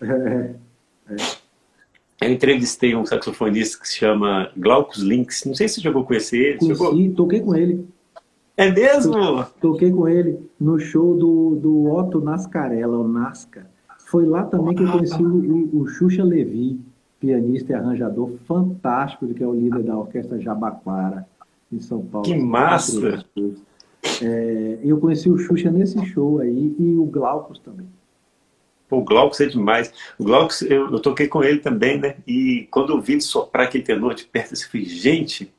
É, é. Eu entrevistei um saxofonista que se chama Glaucus Links. Não sei se você jogou conhecer ele. Conheci, toquei com ele. É mesmo? Toquei com ele no show do, do Otto Nascarella, o Nasca. Foi lá também que eu conheci o, o Xuxa Levi pianista e arranjador fantástico, que é o líder da Orquestra Jabaquara, em São Paulo. Que massa! É, eu conheci o Xuxa nesse show aí e o Glaucus também. Pô, o Glaucus é demais. O Glaucus, eu, eu, toquei com ele também, né? E quando eu vi ele soprar aquele tenor de perto, eu falei, gente,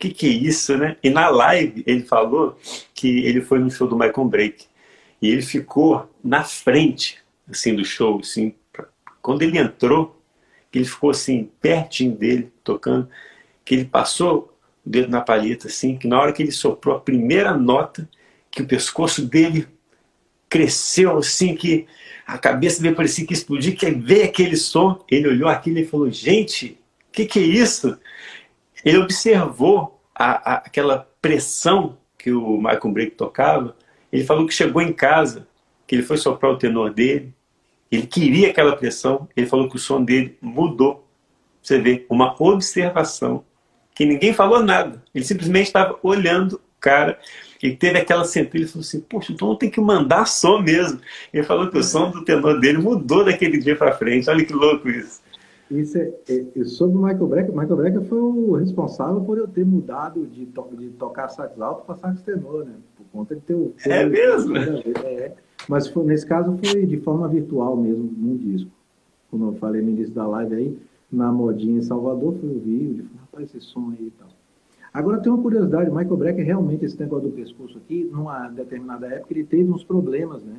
que que é isso, né? E na live ele falou que ele foi no show do Michael Break e ele ficou na frente, assim, do show, assim. Quando ele entrou, que ele ficou assim, pertinho dele, tocando, que ele passou o dedo na palheta, assim, que na hora que ele soprou a primeira nota, que o pescoço dele cresceu assim, que a cabeça dele parecia que explodir, que veio aquele som, ele olhou aquilo e falou, gente, o que, que é isso? Ele observou a, a, aquela pressão que o Michael Break tocava, ele falou que chegou em casa, que ele foi soprar o tenor dele, ele queria aquela pressão, ele falou que o som dele mudou. Você vê, uma observação, que ninguém falou nada. Ele simplesmente estava olhando o cara e teve aquela centelha ele falou assim, poxa, então tem que mandar som mesmo. Ele falou que o som do tenor dele mudou daquele dia para frente. Olha que louco isso. Isso é, é, sobre o Michael Brecker, Michael Brecker foi o responsável por eu ter mudado de, to, de tocar sax alto para sax tenor, né? Por conta de ter o... É mesmo? É, mas foi, nesse caso foi de forma virtual mesmo, num disco. Como eu falei no início da live aí, na modinha em Salvador, foi o vídeo, falei, rapaz, esse som aí e tal. Agora tem uma curiosidade, o Michael Brecker realmente, esse negócio do pescoço aqui, numa determinada época, ele teve uns problemas, né?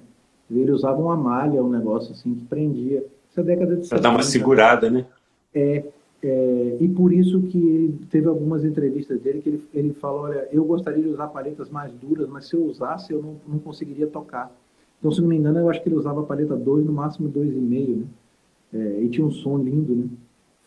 Ele usava uma malha, um negócio assim, que prendia. Essa década de Pra dar uma segurada, né? É, é, e por isso que ele teve algumas entrevistas dele que ele, ele falou, olha, eu gostaria de usar paletas mais duras, mas se eu usasse eu não, não conseguiria tocar. Então, se não me engano, eu acho que ele usava a paleta 2, no máximo 2,5, né? É, e tinha um som lindo, né?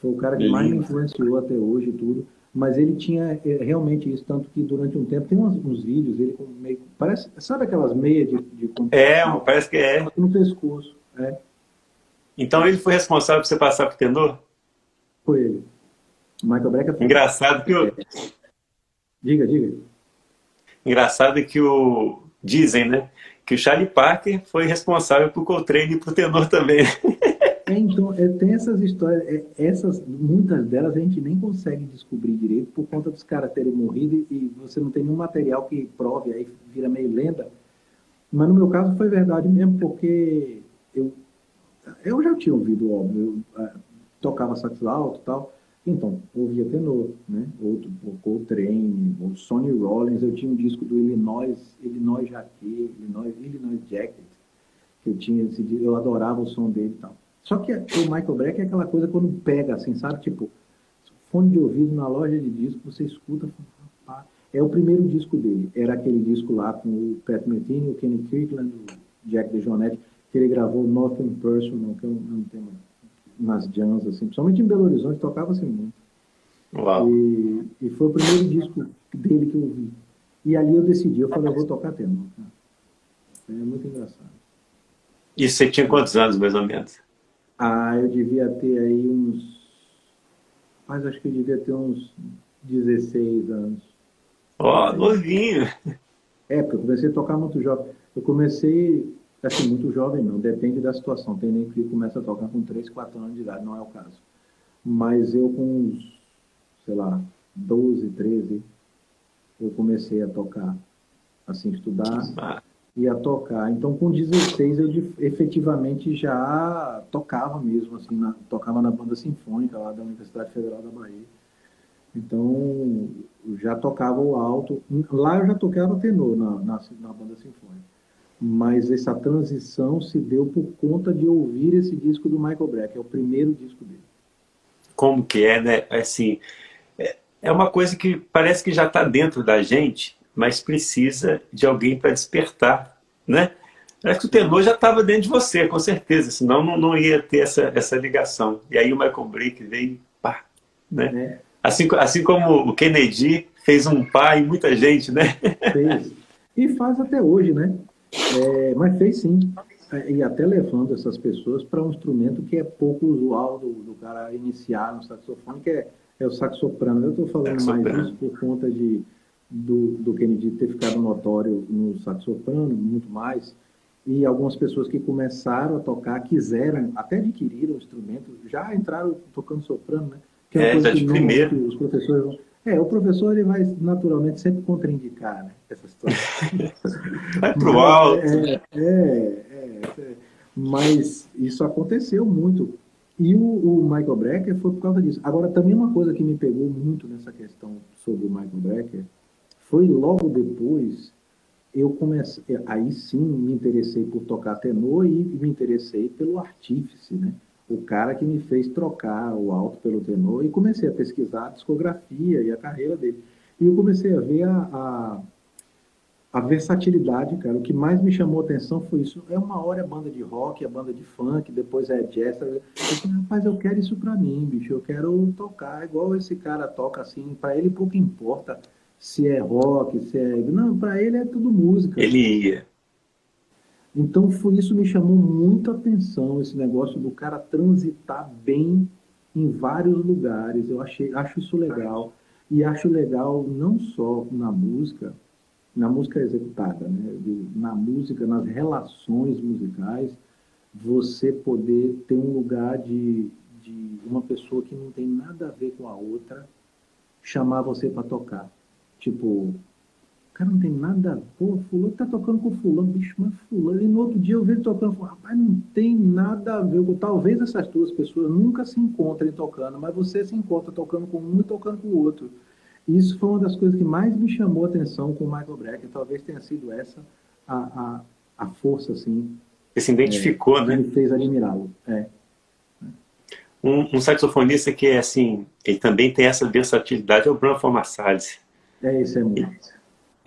Foi o cara que mais me influenciou até hoje e tudo. Mas ele tinha é, realmente isso, tanto que durante um tempo, tem uns, uns vídeos, ele meio. Parece, sabe aquelas meias de, de É, parece que é. No pescoço. É. Então ele foi responsável por você passar para o tenor? Foi ele. Michael Brecker foi. Engraçado que o. Diga, diga. Engraçado que o. Dizem, né? Que o Charlie Parker foi responsável por Coltrane e por tenor também. É, então, é, tem essas histórias, é, essas, muitas delas a gente nem consegue descobrir direito por conta dos caras terem morrido e, você não tem nenhum material que prove, aí vira meio lenda. Mas no meu caso foi verdade mesmo, porque eu, eu já tinha ouvido, óbvio, eu, tocava sax alto e tal, então, ouvia tenor, né? Outro, Coltrane, o Sonny Rollins, eu tinha um disco do Illinois, Illinois Jacket, Illinois, Illinois Jacket, que eu tinha esse eu adorava o som dele e tal. Só que o Michael Breck é aquela coisa quando pega, assim, sabe? Tipo, fone de ouvido na loja de disco, você escuta, é o primeiro disco dele. Era aquele disco lá com o Pat Metheny, o Kenny Kirkland, o Jack DeJohnette, que ele gravou Nothing Personal, que é um, é um tema nas jams, assim, principalmente em Belo Horizonte, tocava-se muito. Uau. E, e, foi o primeiro disco dele que eu vi. E ali eu decidi, eu falei, eu vou tocar tenor. É muito engraçado. E você tinha quantos anos, mais ou menos? Ah, eu devia ter aí uns... Mas acho que eu devia ter uns 16 anos. Ó, oh, novinho! É, porque eu comecei a tocar muito jovem. Eu comecei Assim, muito jovem não, depende da situação. Tem nem que começa a tocar com 3, 4 anos de idade, não é o caso. Mas eu com uns, sei lá, 12, 13, eu comecei a tocar, assim, estudar e a tocar. Então, com 16, eu efetivamente já tocava mesmo, assim, na, tocava na banda sinfônica lá da Universidade Federal da Bahia. Então, já tocava o alto. Lá eu já tocava tenor na, na, na banda sinfônica. Mas essa transição se deu por conta de ouvir esse disco do Michael Breck, é o primeiro disco dele. Como que é, né? Assim, é, é uma coisa que parece que já está dentro da gente, mas precisa de alguém para despertar, né? Parece que o tenor já estava dentro de você, com certeza, senão não, não ia ter essa, essa ligação. E aí o Michael Breck veio, pá, né? É. Assim, assim como o Kennedy fez um pá em muita gente, né? Fez. E faz até hoje, né? É, mas fez sim. E até levando essas pessoas para um instrumento que é pouco usual do, do cara iniciar no saxofone, que é, é o saxoprano. Eu estou falando mais isso por conta de, do, do Kennedy ter ficado notório no saxoprano, muito mais. E algumas pessoas que começaram a tocar, quiseram, até adquiriram o instrumento, já entraram tocando soprano, né? Que é, é já de primeiro. Os professores vão... É, o professor ele vai naturalmente sempre contraindicar né, essa situação. vai para o alto. É, é, é, é, mas isso aconteceu muito. E o, o, Michael Brecker foi por causa disso. Agora, também uma coisa que me pegou muito nessa questão sobre o Michael Brecker foi logo depois eu comecei, aí sim me interessei por tocar tenor e me interessei pelo artífice, né? o cara que me fez trocar o alto pelo tenor e comecei a pesquisar a discografia e a carreira dele. E eu comecei a ver a, a, a versatilidade, cara. O que mais me chamou atenção foi isso. É uma hora é banda de rock, é banda de funk, depois é jazz. Eu falei, rapaz, eu quero isso pra mim, bicho. Eu quero tocar igual esse cara toca, assim. Pra ele pouco importa se é rock, se é... Não, pra ele é tudo música. Ele ia. Então foi isso me chamou muito a atenção, esse negócio do cara transitar bem em vários lugares. Eu achei, acho isso legal. E acho legal não só na música, na música executada, né? na música, nas relações musicais, você poder ter um lugar de, de uma pessoa que não tem nada a ver com a outra chamar você para tocar. Tipo, cara não tem nada, pô, fulano tá tocando com fulano, bicho, mas fulano, e no outro dia eu vejo tocando, falo, rapaz, não tem nada a ver talvez essas duas pessoas nunca se encontrem tocando, mas você se encontra tocando com um e tocando com o outro. Isso foi uma das coisas que mais me chamou a atenção com o Michael Brecker, talvez tenha sido essa a, a, a força, assim. Você se identificou, é, né? Que me fez admirá-lo, é. Um, um, saxofonista que é assim, ele também tem essa versatilidade é o Branford Marsalis. É, isso é muito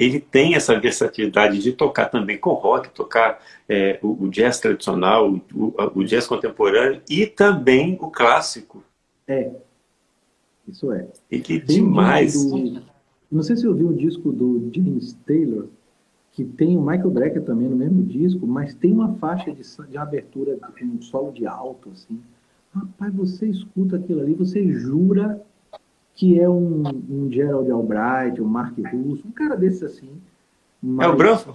ele tem essa versatilidade de tocar também com rock, tocar é, o, o, jazz tradicional, o, o, jazz contemporâneo e também o clássico. É, isso é. Ele é demais. Do, não sei se eu ouviu o disco do James Taylor, que tem o Michael Brecker também no mesmo disco, mas tem uma faixa de, de abertura com um solo de alto, assim. Rapaz, você escuta aquilo ali, você jura que é um, um Gerald Albright, um Mark Russo, um cara desses assim. É o Branfo?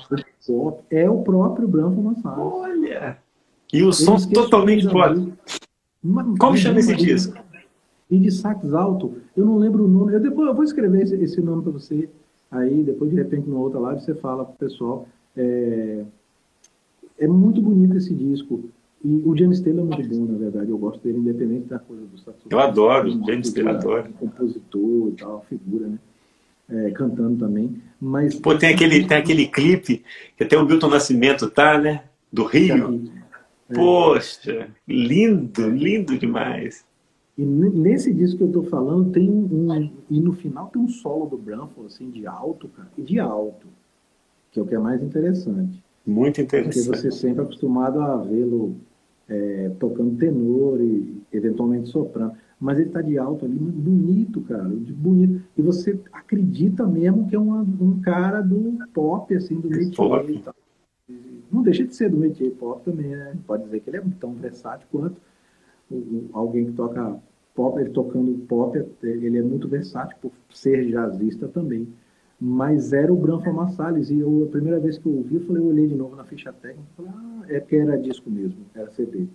É o próprio Branfo Massaro. Olha! E o som totalmente fora. Como chama esse disco? E de sax alto, eu não lembro o nome. Eu, depois, eu vou escrever esse, esse nome para você. Aí, depois, de repente, numa outra live, você fala pro pessoal. É, é muito bonito esse disco. E o James Taylor é muito bom, na verdade. Eu gosto dele, independente da coisa do saxofone. Eu adoro, o James Taylor adoro. Compositor e tal, figura, né? É, cantando também. Mas, Pô, tem aquele, tem aquele clipe que até o Milton Nascimento tá, né? Do Rio. É. Poxa, lindo, lindo demais. E nesse disco que eu tô falando, tem um. E no final tem um solo do Branford, assim, de alto, cara. E de alto. Que é o que é mais interessante. Muito interessante. Porque você é sempre acostumado a vê-lo é, tocando tenor e eventualmente soprano. Mas ele está de alto ali, bonito, cara, de bonito. E você acredita mesmo que é uma, um cara do pop, assim, do métier e tal. Não deixa de ser do métier pop também, né? Pode dizer que ele é tão versátil quanto alguém que toca pop, ele tocando pop, ele é muito versátil por ser jazzista também mas era o Branco Massalis. E eu, a primeira vez que eu ouvi, eu falei, eu olhei de novo na ficha técnica e falei, ah, é porque era disco mesmo, era CD.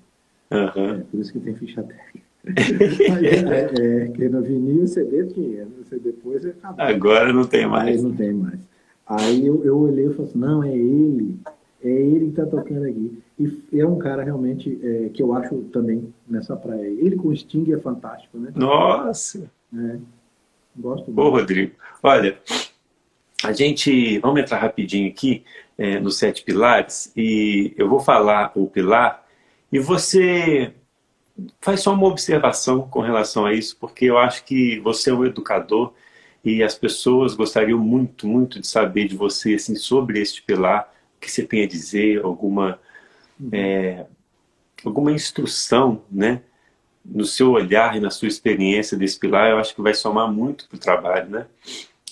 Uhum. É, por isso que tem ficha técnica. é, é, que no vinil CD tinha, você depois acabou. Agora não tem mais. Aí não tem mais. Aí eu, eu olhei e falei assim, não, é ele, é ele que está tocando aqui. E é um cara realmente é, que eu acho também nessa praia. Ele com o Sting é fantástico, né? Nossa! É. Gosto muito. Ô, Rodrigo, olha, a gente, vamos entrar rapidinho aqui é, nos sete pilares e eu vou falar o pilar e você faz só uma observação com relação a isso, porque eu acho que você é um educador e as pessoas gostariam muito, muito de saber de você assim, sobre este pilar, o que você tem a dizer, alguma. É, alguma instrução, né? No seu olhar e na sua experiência desse pilar, eu acho que vai somar muito para o trabalho, né?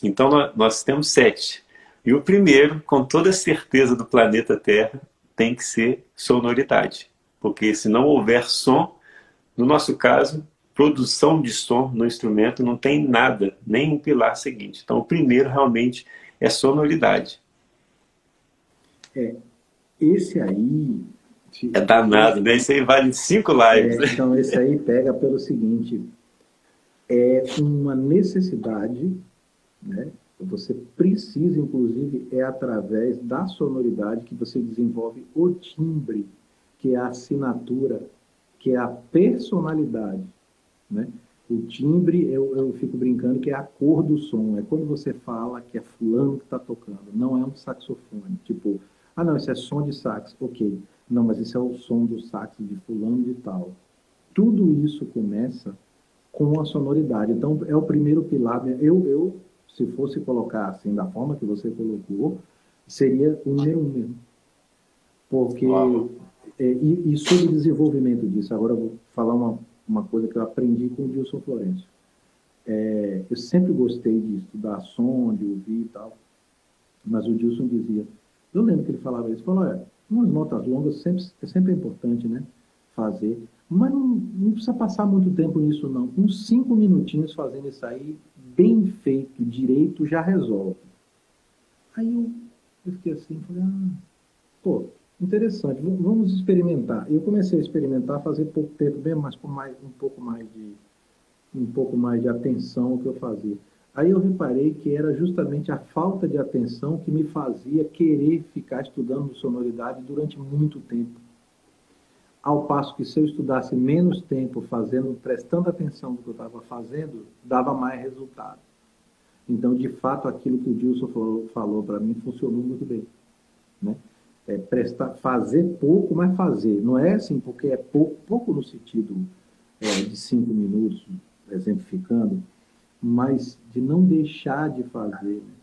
Então, nós temos sete. E o primeiro, com toda certeza do planeta Terra, tem que ser sonoridade. Porque se não houver som, no nosso caso, produção de som no instrumento não tem nada, nem um pilar seguinte. Então, o primeiro realmente é sonoridade. É, esse aí. É danado, né? Esse aí vale cinco lives. É, então, esse aí pega pelo seguinte: é uma necessidade né? Você precisa, inclusive, é através da sonoridade que você desenvolve o timbre, que é a assinatura, que é a personalidade. Né? O timbre, eu, eu fico brincando que é a cor do som. É quando você fala que é fulano que está tocando, não é um saxofone. Tipo, ah, não, isso é som de sax. Ok. Não, mas isso é o som do sax de fulano de tal. Tudo isso começa com a sonoridade. Então, é o primeiro pilar. Eu, eu se fosse colocar assim, da forma que você colocou, seria o número um mesmo. Porque, é, e, e sobre o desenvolvimento disso, agora eu vou falar uma, uma coisa que eu aprendi com o Dilson Florencio. É, eu sempre gostei de estudar som, de ouvir e tal, mas o Dilson dizia, eu lembro que ele falava isso, falou, olha, umas notas longas sempre, é sempre importante, né, fazer, mas não, não precisa passar muito tempo nisso não, com cinco minutinhos fazendo isso aí, bem feito, direito, já resolve. Aí eu, eu fiquei assim, falei, ah, pô, interessante, vamos experimentar. Eu comecei a experimentar fazer pouco tempo mesmo, mas com mais, um pouco mais de um pouco mais de atenção que eu fazia. Aí eu reparei que era justamente a falta de atenção que me fazia querer ficar estudando sonoridade durante muito tempo. Ao passo que se eu estudasse menos tempo fazendo, prestando atenção no que eu estava fazendo, dava mais resultado. Então, de fato, aquilo que o Dilson falou, falou para mim funcionou muito bem. Né? É prestar, fazer pouco, mas fazer. Não é assim, porque é pouco, pouco no sentido é, de cinco minutos, exemplificando, mas de não deixar de fazer. Né?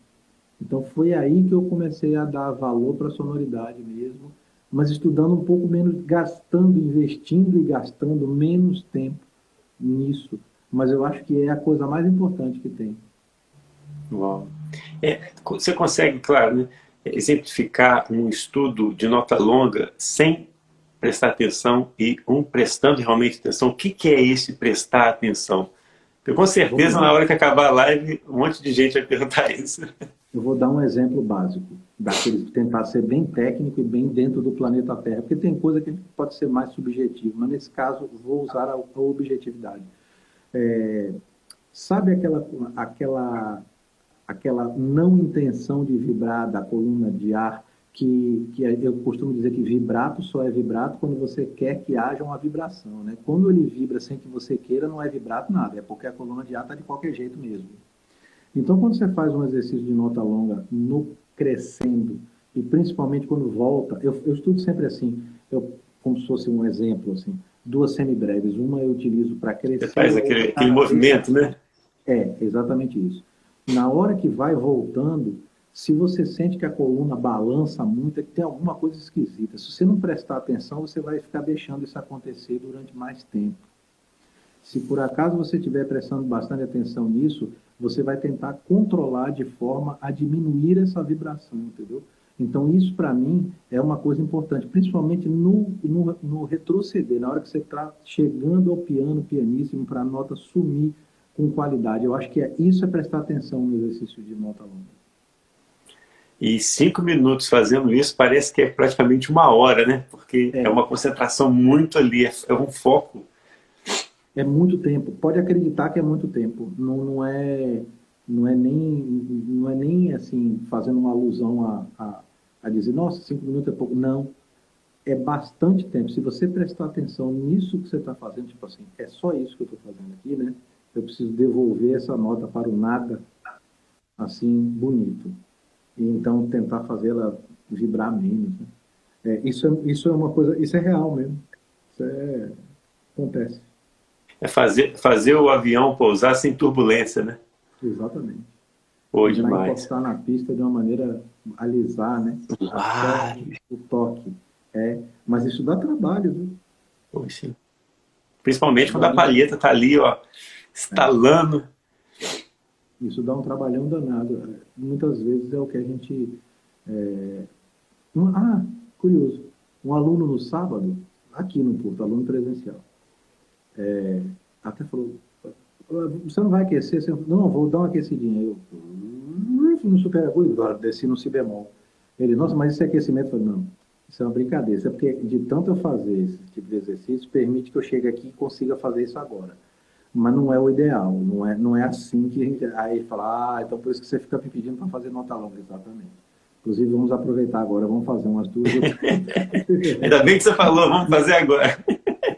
Então, foi aí que eu comecei a dar valor para a sonoridade mesmo mas estudando um pouco menos, gastando, investindo e gastando menos tempo nisso. Mas eu acho que é a coisa mais importante que tem. Uau. É, você consegue, claro, né, exemplificar um estudo de nota longa sem prestar atenção e um prestando realmente atenção? O que, que é esse prestar atenção? Eu, com certeza, na hora que acabar a live, um monte de gente vai perguntar isso. Eu vou dar um exemplo básico, daqueles tentar ser bem técnico e bem dentro do planeta Terra, porque tem coisa que pode ser mais subjetivo, mas nesse caso vou usar a, a objetividade. É, sabe aquela, aquela, aquela não intenção de vibrar da coluna de ar que, que eu costumo dizer que vibrato só é vibrato quando você quer que haja uma vibração. Né? Quando ele vibra sem que você queira, não é vibrato nada, é porque a coluna de ar está de qualquer jeito mesmo. Então, quando você faz um exercício de nota longa no crescendo, e principalmente quando volta, eu, eu estudo sempre assim, eu, como se fosse um exemplo, assim, duas semibreves. Uma eu utilizo para crescer. Você faz aquele, aquele movimento, né? É, exatamente isso. Na hora que vai voltando, se você sente que a coluna balança muito, é que tem alguma coisa esquisita. Se você não prestar atenção, você vai ficar deixando isso acontecer durante mais tempo. Se por acaso você estiver prestando bastante atenção nisso, você vai tentar controlar de forma a diminuir essa vibração, entendeu? Então, isso para mim é uma coisa importante, principalmente no, no, no retroceder, na hora que você está chegando ao piano pianíssimo para a nota sumir com qualidade. Eu acho que é, isso é prestar atenção no exercício de nota longa. E cinco minutos fazendo isso parece que é praticamente uma hora, né? Porque é, é uma concentração muito ali, é, é um foco. É muito tempo. Pode acreditar que é muito tempo. Não, não é não é nem não é nem assim fazendo uma alusão a, a, a dizer nossa cinco minutos é pouco. Não, é bastante tempo. Se você prestar atenção nisso que você está fazendo, tipo assim, é só isso que eu estou fazendo aqui, né? eu preciso devolver essa nota para o nada assim bonito. E então tentar fazê-la vibrar menos. Né? É, isso, é, isso é uma coisa, isso é real mesmo. Isso é, acontece. É fazer, fazer o avião pousar sem turbulência, né? Exatamente. Pô, demais. encostar na pista de uma maneira alisar, né? Ah, o toque. É, mas isso dá trabalho, viu? Poxa. Principalmente quando a palheta está ali, ó, estalando. Isso dá um trabalhão danado. Muitas vezes é o que a gente. É... Ah, curioso. Um aluno no sábado, aqui no Porto, aluno presencial, é... até falou: Você não vai aquecer? Você... Não, vou dar uma aquecidinha. Eu no super agudo, desci no si bemol. Ele, nossa, mas esse aquecimento? Eu falei, não, isso é uma brincadeira. Isso é porque de tanto eu fazer esse tipo de exercício, permite que eu chegue aqui e consiga fazer isso agora mas não é o ideal, não é, não é assim que a gente. Aí fala, ah, então por isso que você fica me pedindo para fazer nota longa, exatamente. Inclusive, vamos aproveitar agora, vamos fazer umas duas. Ainda bem que você falou, vamos fazer agora.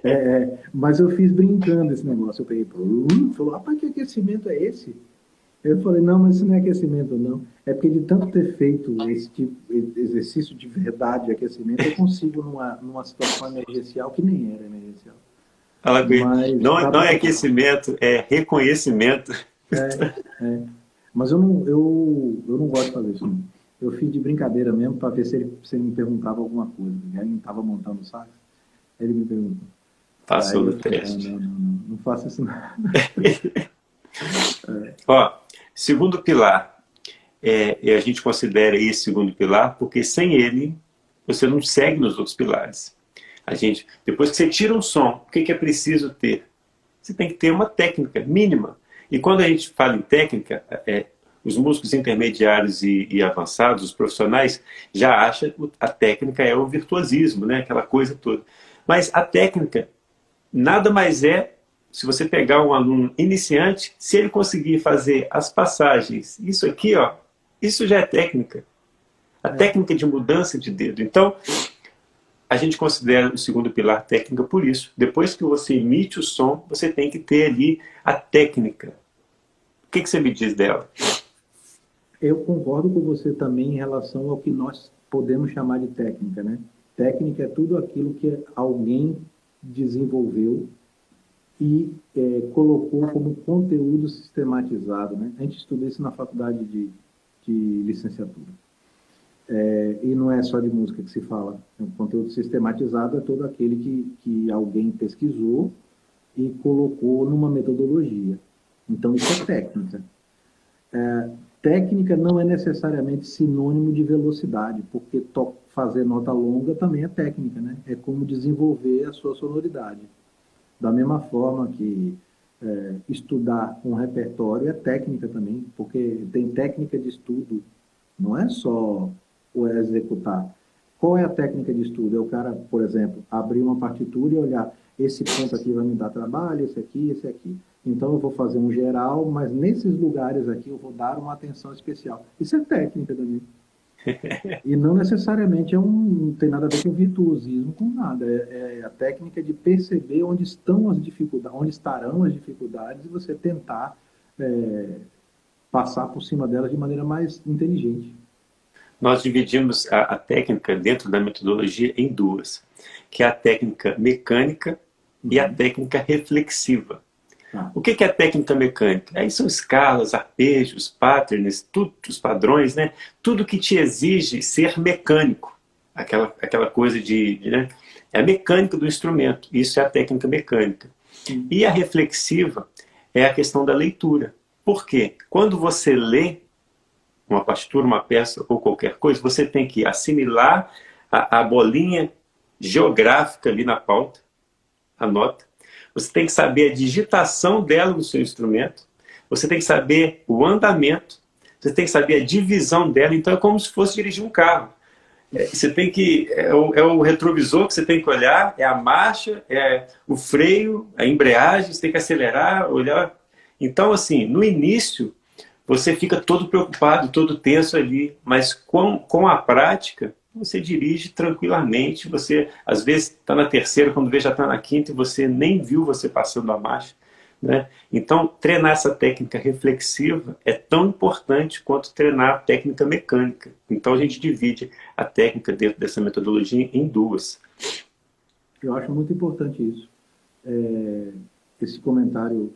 É, é, mas eu fiz brincando esse negócio. Eu peguei, uh, falou, rapaz, que aquecimento é esse? Eu falei, não, mas isso não é aquecimento, não. É porque de tanto ter feito esse tipo de exercício de verdade de aquecimento, eu consigo numa, numa situação emergencial que nem era emergencial. Fala com Mas, não, tá não é aquecimento, é reconhecimento. É, é. Mas eu não, eu, eu não gosto de fazer isso. Eu fiz de brincadeira mesmo para ver se ele, se ele me perguntava alguma coisa. Ele estava montando o sax. Ele me perguntou. Passou do teste. Não, não, não, não, faça isso não. é. Ó, segundo pilar. É, e a gente considera esse segundo pilar porque sem ele você não segue nos outros pilares. A gente, depois que você tira um som, o que, que é preciso ter? Você tem que ter uma técnica mínima. E quando a gente fala em técnica, é, os músicos intermediários e, e, avançados, os profissionais, já acham que a técnica é o virtuosismo, né? aquela coisa toda. Mas a técnica nada mais é, se você pegar um aluno iniciante, se ele conseguir fazer as passagens, isso aqui, ó, isso já é técnica. A é. técnica de mudança de dedo. Então, a gente considera o segundo pilar técnica por isso. Depois que você emite o som, você tem que ter ali a técnica. O que, que você me diz dela? Eu concordo com você também em relação ao que nós podemos chamar de técnica, né? Técnica é tudo aquilo que alguém desenvolveu e é, colocou como conteúdo sistematizado, né? A gente estuda isso na faculdade de, de licenciatura. É, e não é só de música que se fala. O conteúdo sistematizado é todo aquele que, que alguém pesquisou e colocou numa metodologia. Então, isso é técnica. É, técnica não é necessariamente sinônimo de velocidade, porque fazer nota longa também é técnica, né? É como desenvolver a sua sonoridade. Da mesma forma que é, estudar um repertório é técnica também, porque tem técnica de estudo, não é só é executar. Qual é a técnica de estudo? É o cara, por exemplo, abrir uma partitura e olhar, esse ponto aqui vai me dar trabalho, esse aqui, esse aqui. Então eu vou fazer um geral, mas nesses lugares aqui eu vou dar uma atenção especial. Isso é técnica também. e não necessariamente é um, não tem nada a ver com virtuosismo, com nada. É, é, a técnica de perceber onde estão as dificuldades, onde estarão as dificuldades e você tentar é, passar por cima delas de maneira mais inteligente nós dividimos a, a, técnica dentro da metodologia em duas, que é a técnica mecânica uhum. e a uhum. técnica reflexiva. Ah. O que é a técnica mecânica? Aí são escalas, arpejos, patterns, tudo, os padrões, né? Tudo que te exige ser mecânico. Aquela, aquela coisa de, de né? É a mecânica do instrumento. Isso é a técnica mecânica. Uhum. E a reflexiva é a questão da leitura. Por quê? Quando você lê, uma partitura, uma peça ou qualquer coisa, você tem que assimilar a, a bolinha geográfica ali na pauta, a nota. Você tem que saber a digitação dela no seu instrumento. Você tem que saber o andamento. Você tem que saber a divisão dela. Então é como se fosse dirigir um carro. É, você tem que é o, é o, retrovisor que você tem que olhar, é a marcha, é o freio, a embreagem. Você tem que acelerar, olhar. Então assim, no início você fica todo preocupado, todo tenso ali, mas com, com a prática, você dirige tranquilamente, você às vezes está na terceira, quando vê já está na quinta e você nem viu você passando a marcha, Né? Então, treinar essa técnica reflexiva é tão importante quanto treinar a técnica mecânica. Então, a gente divide a técnica dentro dessa metodologia em duas. Eu acho muito importante isso. É, esse comentário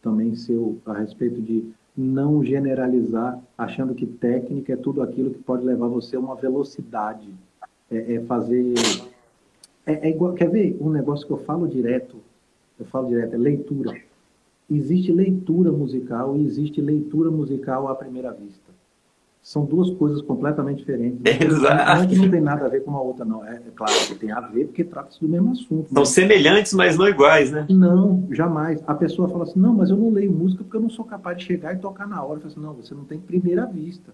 também seu a respeito de não generalizar, achando que técnica é tudo aquilo que pode levar você a uma velocidade. É, é fazer. É, é, igual. Quer ver um negócio que eu falo direto? Eu falo direto, é leitura existe leitura musical e existe leitura musical à primeira vista. São duas coisas completamente diferentes. Exato. Não é que não tem nada a ver com uma outra, não. É, é claro que tem a ver porque trata-se do mesmo assunto. São semelhantes, mas não iguais, né? Não, jamais. A pessoa fala assim, não, mas eu não leio música porque eu não sou capaz de chegar e tocar na hora. Eu falo assim, não, você não tem primeira vista.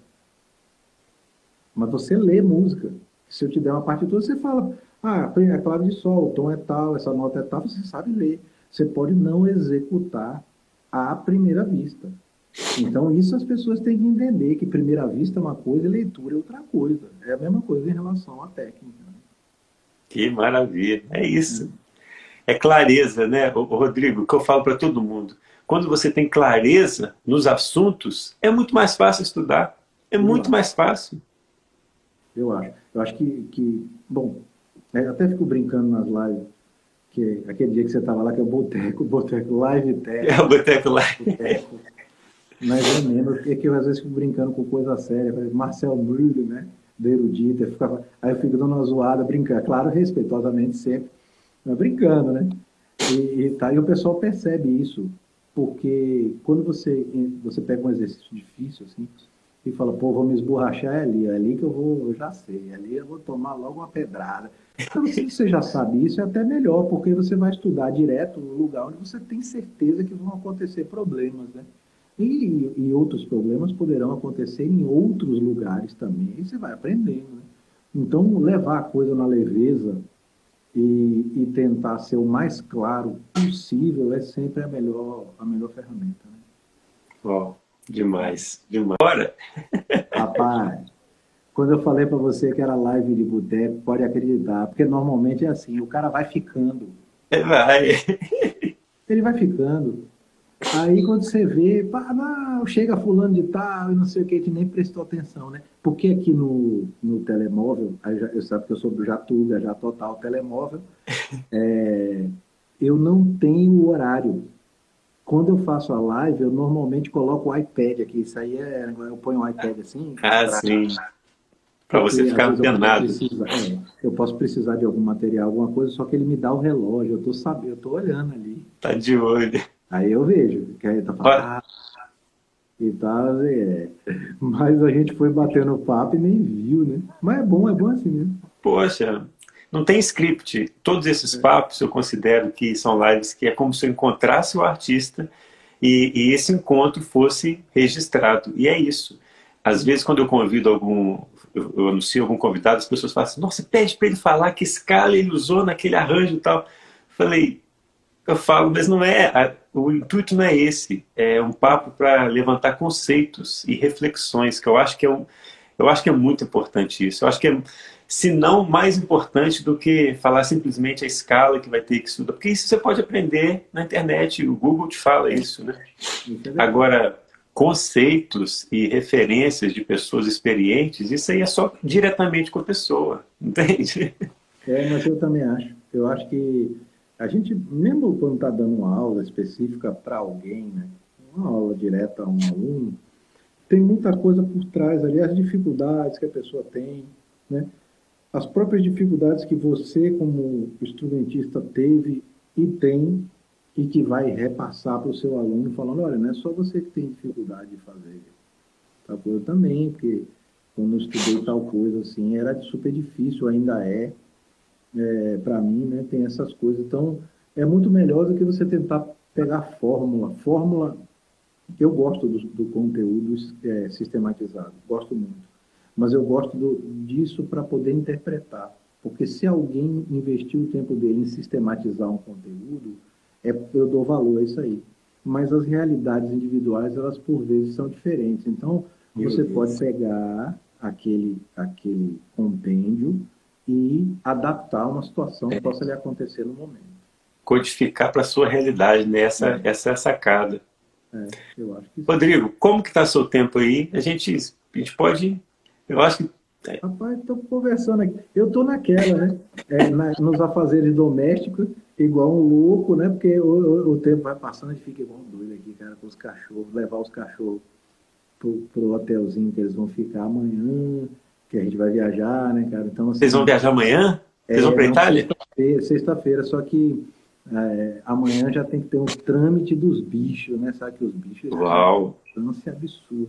Mas você lê música. Se eu te der uma partitura, você fala, ah, é claro de sol, o tom é tal, essa nota é tal, você sabe ler você pode não executar à primeira vista. Então, isso as pessoas têm que entender, que primeira vista é uma coisa e leitura é outra coisa. É a mesma coisa em relação à técnica. Né? Que maravilha, é isso. É clareza, né, Rodrigo, que eu falo para todo mundo. Quando você tem clareza nos assuntos, é muito mais fácil estudar. É eu muito acho. mais fácil. Eu acho. Eu acho que, que bom, eu até fico brincando nas lives que aquele dia que você estava lá, que é o Boteco, Boteco Live Teco. É o Boteco Live. Boteco. Mais ou menos, porque que eu às vezes fico brincando com coisa séria, Marcel Müller, né? Do erudito, eu ficava, aí eu fico dando uma zoada, brincando, claro, respeitosamente sempre, mas brincando, né? E, e, tá, e o pessoal percebe isso, porque quando você, você pega um exercício difícil, assim, e fala, pô, vou me esborrachar é ali, é ali que eu vou, eu já sei, ali eu vou tomar logo uma pedrada. Então, se você já sabe isso, é até melhor, porque você vai estudar direto no lugar onde você tem certeza que vão acontecer problemas, né? E, e outros problemas poderão acontecer em outros lugares também, e você vai aprendendo, né? Então, levar a coisa na leveza e, e, tentar ser o mais claro possível é sempre a melhor, a melhor ferramenta, né? Uau. Demais, demais. Bora! Rapaz, quando eu falei para você que era live de boteco, pode acreditar, porque normalmente é assim, o cara vai ficando. Vai. Ele vai ficando. Aí quando você vê, pá, não, chega fulano de tal e não sei o que, a gente nem prestou atenção, né? Porque aqui no, no telemóvel, eu sabe que eu sou do Jatuga, já total telemóvel, é, eu não tenho horário. Quando eu faço a live, eu normalmente coloco o iPad aqui. Isso aí é. Eu ponho o iPad assim. Ah, pra, sim. Para você ficar antenado. Eu, é, eu posso precisar de algum material, alguma coisa, só que ele me dá o relógio. Eu tô sabendo, eu tô olhando ali. Tá de olho. Aí eu vejo, que aí tá falando. Ah, e tal, é. Mas a gente foi batendo papo e nem viu, né? Mas é bom, é bom assim mesmo. Poxa, não tem script. Todos esses é. papos eu considero que são lives que é como se eu encontrasse o artista e, e esse encontro fosse registrado. E é isso. Às vezes, quando eu convido algum, eu, eu anuncio algum convidado, as pessoas falam assim: Nossa, pede para ele falar que escala ele usou naquele arranjo e tal. Falei, eu falo, mas não é. O intuito não é esse. É um papo para levantar conceitos e reflexões, que eu acho que é um, eu acho que é muito importante isso. Eu acho que é, se não mais importante do que falar simplesmente a escala que vai ter que estudar. Porque isso você pode aprender na internet, o Google te fala isso, né? Agora, conceitos e referências de pessoas experientes, isso aí é só diretamente com a pessoa, entende? É, mas eu também acho. Eu acho que a gente, mesmo quando está dando uma aula específica para alguém, né? uma aula direta a um aluno, tem muita coisa por trás ali, as dificuldades que a pessoa tem, né? as próprias dificuldades que você, como instrumentista, teve e tem e que vai repassar para o seu aluno, falando, olha, não é só você que tem dificuldade de fazer tal coisa também, porque quando eu estudei tal coisa assim, era super difícil, ainda é, é para mim, né, tem essas coisas. Então, é muito melhor do que você tentar pegar fórmula. Fórmula, eu gosto do, do conteúdo é, sistematizado, gosto muito mas eu gosto do, disso para poder interpretar. Porque se alguém investiu o tempo dele em sistematizar um conteúdo, é, eu dou valor a isso aí. Mas as realidades individuais, elas por vezes são diferentes. Então, Meu você Deus. pode pegar aquele, aquele compêndio e adaptar uma situação que é. possa lhe acontecer no momento. codificar para a sua realidade, né? Essa, é. essa é a sacada. É, eu acho que Rodrigo, como que está seu tempo aí? A gente, a gente pode... Eu acho que Rapaz, estou conversando aqui. Eu estou naquela, né? É, na, nos afazeres domésticos, igual um louco, né? Porque o, o, o, tempo vai passando e fica igual um doido aqui, cara, com os cachorros, levar os cachorros pro, pro hotelzinho que eles vão ficar amanhã, que a gente vai viajar, né, cara? Então, assim, Vocês vão viajar amanhã? Vocês é, vão para Itália? Sexta-feira, sexta só que é, amanhã já tem que ter um trâmite dos bichos, né? Sabe que os bichos. Uau! É um absurdo.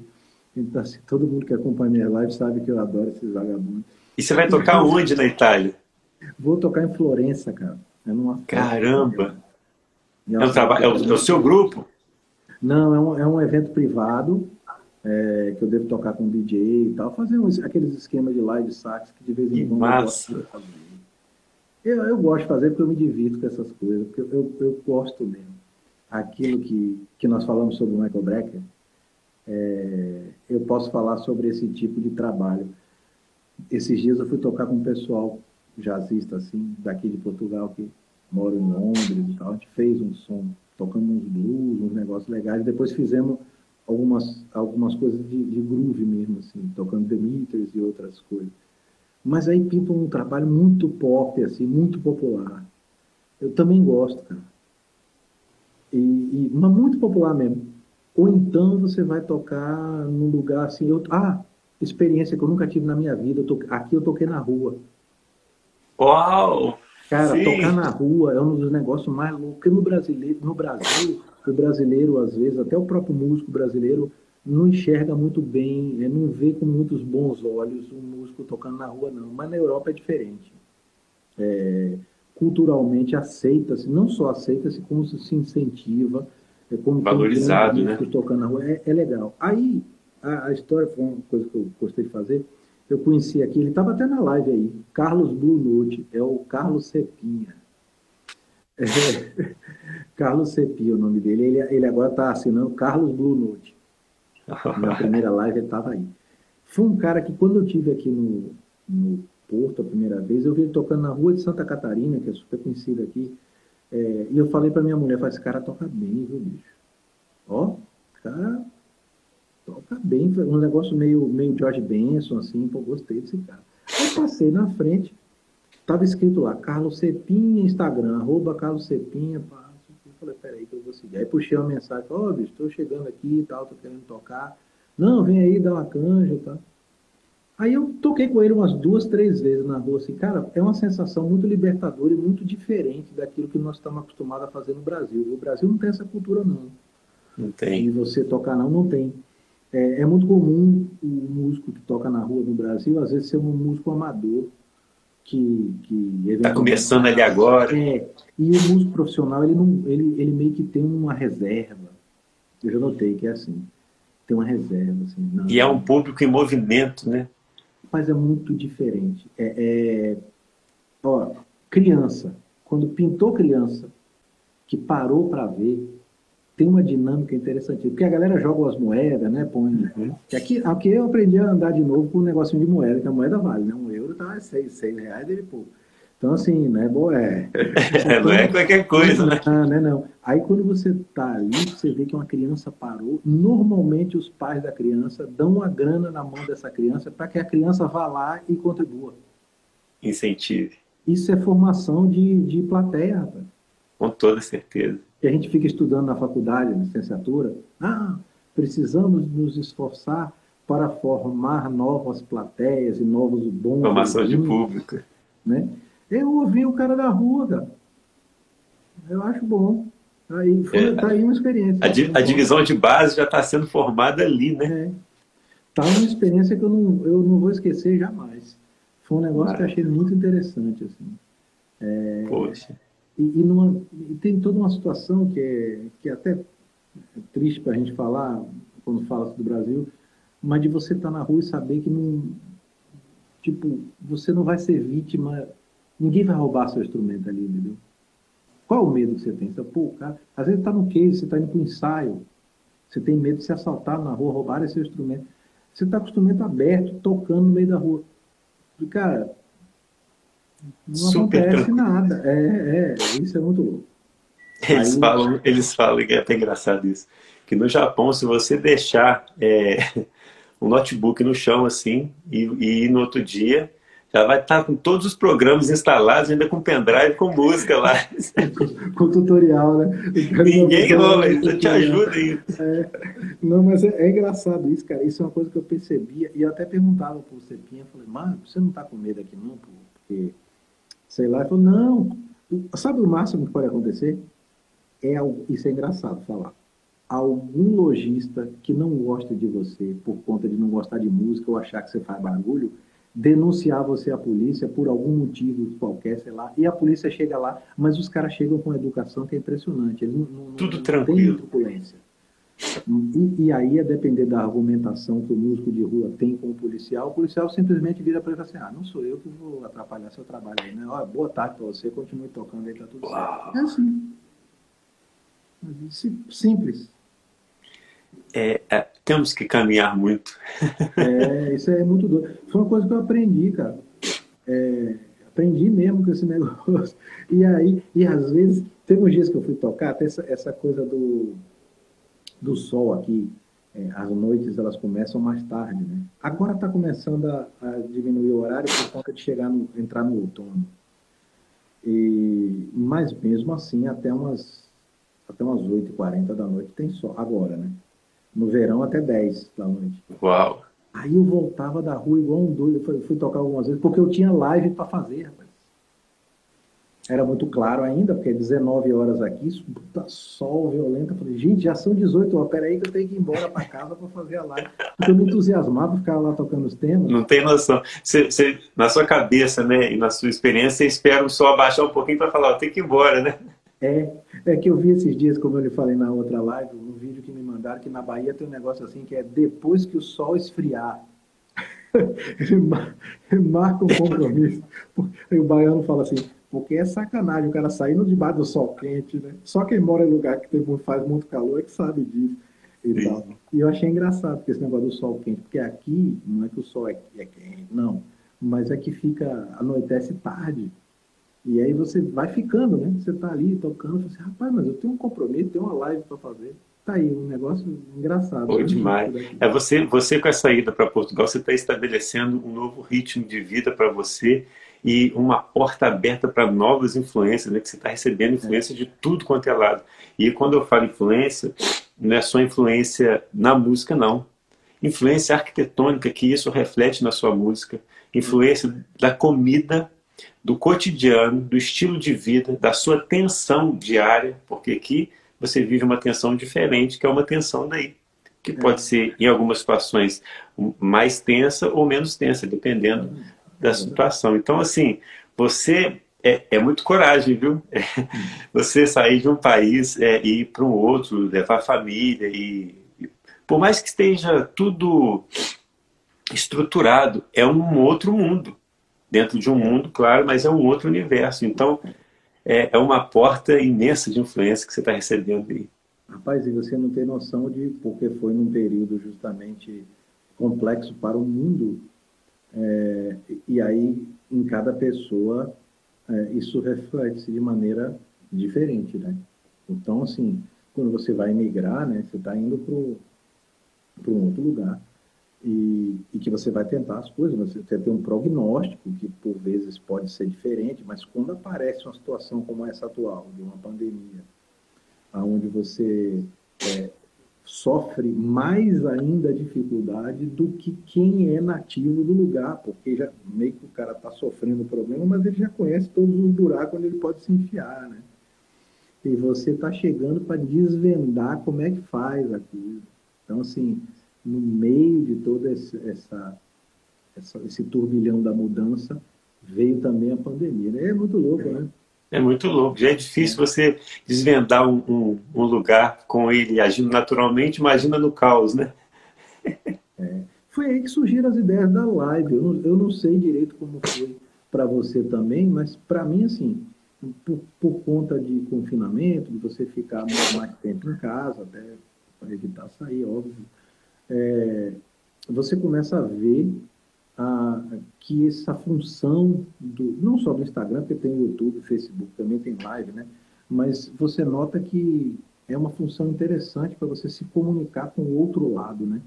Então, assim, todo mundo que acompanha minha live sabe que eu adoro esses vagabundos. E você vai tocar onde na Itália? Vou tocar em Florença, cara. É numa Caramba! É, um trabalho, é, o, é o seu grupo? Não, é um, é um evento privado é, que eu devo tocar com DJ e tal, fazer uns, aqueles esquemas de live sax que de vez em quando eu gosto Eu, eu, gosto de fazer porque eu me divirto com essas coisas, porque eu, eu, eu gosto mesmo. Aquilo que, que nós falamos sobre o Michael Brecker, é, eu posso falar sobre esse tipo de trabalho. Esses dias eu fui tocar com um pessoal jazzista, assim, daqui de Portugal, que mora em Londres e tal. A gente fez um som, tocando uns blues, uns negócios legais. Depois fizemos algumas, algumas coisas de, de groove mesmo, assim, tocando The Meters e outras coisas. Mas aí pinta um trabalho muito pop, assim, muito popular. Eu também gosto, cara. E, e, mas muito popular mesmo. Ou então você vai tocar num lugar assim, eu, ah, experiência que eu nunca tive na minha vida. Eu to, aqui eu toquei na rua. Uau! Cara, Sim. tocar na rua é um dos negócios mais loucos. Porque no, brasileiro, no Brasil, o brasileiro, às vezes, até o próprio músico brasileiro, não enxerga muito bem, é, não vê com muitos bons olhos um músico tocando na rua, não. Mas na Europa é diferente. É, culturalmente aceita-se, não só aceita-se, como se incentiva. É como Valorizado, né? Tocando na rua, é, é legal. Aí, a, a, história foi uma coisa que eu gostei de fazer. Eu conheci aqui, ele estava até na live aí, Carlos Blue Note, é o Carlos Cepinha. É, Carlos é o nome dele. Ele, ele agora está assinando Carlos Blue Note. Na primeira live ele estava aí. Foi um cara que quando eu tive aqui no, no Porto a primeira vez, eu vi ele tocando na rua de Santa Catarina, que é super conhecido aqui. É, e eu falei para minha mulher, falei, esse cara toca bem, viu, bicho? Ó, cara toca bem, um negócio meio, meio George Benson, assim, pô, gostei desse cara. Aí passei na frente, tava escrito lá, Carlos Cepinha, Instagram, arroba Carlos Cepinha, pá. Falei, peraí que eu vou seguir. Aí puxei uma mensagem, ó, oh, bicho, tô chegando aqui e tal, tô querendo tocar. Não, vem aí, dá uma canja e tal. Aí eu toquei com ele umas duas, três vezes na rua, assim, cara, é uma sensação muito libertadora e muito diferente daquilo que nós estamos acostumados a fazer no Brasil. O Brasil não tem essa cultura, não. Não tem. E você tocar não, não tem. É, é muito comum o músico que toca na rua no Brasil, às vezes, ser um músico amador, que... Está começando ali agora. É, e o músico profissional, ele, não, ele, ele meio que tem uma reserva. Eu já notei que é assim. Tem uma reserva. Assim, não, e é um público em movimento, né? mas é muito diferente. É, é, ó, criança, quando pintou criança, que parou para ver, tem uma dinâmica interessante. Porque a galera joga as moedas, né? Põe. Uhum. Aqui, aqui eu aprendi a andar de novo com um negocinho de moeda, que a moeda vale, né? Um euro tá seis, seis reais, ele, pô. Então, assim, né, boa, é. não é qualquer coisa, né? Ah, né? Não. Aí, quando você tá ali, você vê que uma criança parou. Normalmente, os pais da criança dão uma grana na mão dessa criança para que a criança vá lá e contribua. Incentive. Isso é formação de, de plateia, rapaz. Com toda certeza. E a gente fica estudando na faculdade, na licenciatura. Ah, precisamos nos esforçar para formar novas plateias e novos bons. Formação de público. Né? Eu ouvi o cara da rua, cara. Eu acho bom. Aí, foi, é, tá aí uma experiência. A, di, a divisão de base já está sendo formada ali, né? É. Tá uma experiência que eu não, eu não vou esquecer jamais. Foi um negócio que eu achei muito interessante, assim. É, Poxa. E, e, numa, e, tem toda uma situação que é, que é até triste para a gente falar, quando fala do Brasil, mas de você estar tá na rua e saber que não. Tipo, você não vai ser vítima Ninguém vai roubar seu instrumento ali, entendeu? Qual o medo que você tem? Você, pô, cara, às vezes está no case, você está indo para um ensaio, você tem medo de se assaltar na rua, roubar seu instrumento. Você está com o instrumento aberto, tocando no meio da rua. Cara, não Super acontece tranquilo. nada. É, é, isso é muito louco. Eles, Aí... falam, eles falam que é até engraçado isso. Que no Japão, se você deixar é, um notebook no chão assim e, e ir no outro dia, já vai estar com todos os programas instalados, ainda com pendrive, com música lá. com tutorial, né? Ninguém rola, isso te ajuda aí. É, não, mas é, é, engraçado isso, cara. Isso é uma coisa que eu percebia, e eu até perguntava pro Cepinha, falei, mano, você não tá com medo aqui não? Porque, sei lá, ele falou, não. Sabe o máximo que pode acontecer? É, isso é engraçado falar. Algum lojista que não gosta de você por conta de não gostar de música ou achar que você faz bagulho, denunciar você à polícia por algum motivo qualquer, sei lá, e a polícia chega lá, mas os caras chegam com educação que é impressionante, eles não, não, Tudo não tranquilo. tem truculência. E, e, aí, a depender da argumentação que o músico de rua tem com o policial, o policial simplesmente vira para ele assim, ah, não sou eu que vou atrapalhar seu trabalho aí, né? Olha, boa tarde para você, continue tocando aí, tá tudo Uau. certo. É assim. Simples. É, é, temos que caminhar muito. É, isso é muito doido. Foi uma coisa que eu aprendi, cara. É, aprendi mesmo com esse negócio. E aí, e às vezes, teve uns dias que eu fui tocar, até essa, essa coisa do, do sol aqui, é, as noites elas começam mais tarde, né? Agora está começando a, a, diminuir o horário por conta de chegar no, entrar no outono. E, mas mesmo assim, até umas, até umas 8h40 da noite tem sol. Agora, né? No verão até 10 da noite. Uau! Aí eu voltava da rua igual um doido, eu fui, fui tocar algumas vezes, porque eu tinha live para fazer, rapaz. Era muito claro ainda, porque 19 horas aqui, puta sol violento. Eu falei, gente, já são 18 horas, peraí que eu tenho que ir embora para casa para fazer a live. Porque eu me entusiasmava ficar lá tocando os temas. Não tem noção. Você, você, na sua cabeça, né, e na sua experiência, você espera o sol abaixar um pouquinho para falar, eu tenho que ir embora, né? É, é que eu vi esses dias, como eu lhe falei na outra live, um vídeo que me mandaram, que na Bahia tem um negócio assim, que é depois que o sol esfriar. Ele marca um compromisso. E o baiano fala assim, porque é sacanagem o cara saindo debaixo do sol quente, né? Só quem mora em lugar que tem, faz muito calor é que sabe disso. E, tal. e eu achei engraçado porque esse negócio do sol quente, porque aqui não é que o sol é, é quente, não, mas é que fica, anoitece tarde. E aí você vai ficando, né? Você tá ali tocando, você assim, rapaz, mas eu tenho um compromisso, tenho uma live para fazer. Tá aí, um negócio engraçado. Foi né? demais. É você, você com essa ida para Portugal, você está estabelecendo um novo ritmo de vida para você e uma porta aberta para novas influências, né? Que você está recebendo influência é. de tudo quanto é lado. E quando eu falo influência, não é só influência na música, não. Influência arquitetônica, que isso reflete na sua música. Influência da comida do cotidiano, do estilo de vida, da sua tensão diária, porque aqui você vive uma tensão diferente, que é uma tensão daí, que pode é. ser, em algumas situações, mais tensa ou menos tensa, dependendo da situação. Então, assim, você é, é muito coragem, viu? É, você sair de um país é, e ir para um outro, levar a família e, e, por mais que esteja tudo estruturado, é um outro mundo dentro de um mundo, claro, mas é um outro universo. Então, é, é uma porta imensa de influência que você está recebendo aí. Rapaz, e você não tem noção de porque foi num período justamente complexo para o mundo. É, e aí, em cada pessoa, é, isso reflete de maneira diferente, né? Então, assim, quando você vai migrar, né, você está indo para um outro lugar e, e, que você vai tentar as coisas, você tem um prognóstico que por vezes pode ser diferente, mas quando aparece uma situação como essa atual, de uma pandemia, onde você é, sofre mais ainda dificuldade do que quem é nativo do lugar, porque já meio que o cara está sofrendo o problema, mas ele já conhece todos os buracos onde ele pode se enfiar, né? E você está chegando para desvendar como é que faz aquilo. Então, assim, no meio de todo esse, essa, essa, esse turbilhão da mudança, veio também a pandemia. Né? É muito louco, né? É muito louco. Já é difícil você desvendar um, um, um lugar com ele agindo naturalmente, imagina no caos, né? É. Foi aí que surgiram as ideias da live. Eu não, eu não sei direito como foi para você também, mas para mim, assim, por, por, conta de confinamento, de você ficar mais tempo em casa, até para evitar sair, óbvio, é, você começa a ver a, que essa função, do, não só do Instagram, porque tem YouTube, Facebook, também tem live, né? mas você nota que é uma função interessante para você se comunicar com o outro lado, né?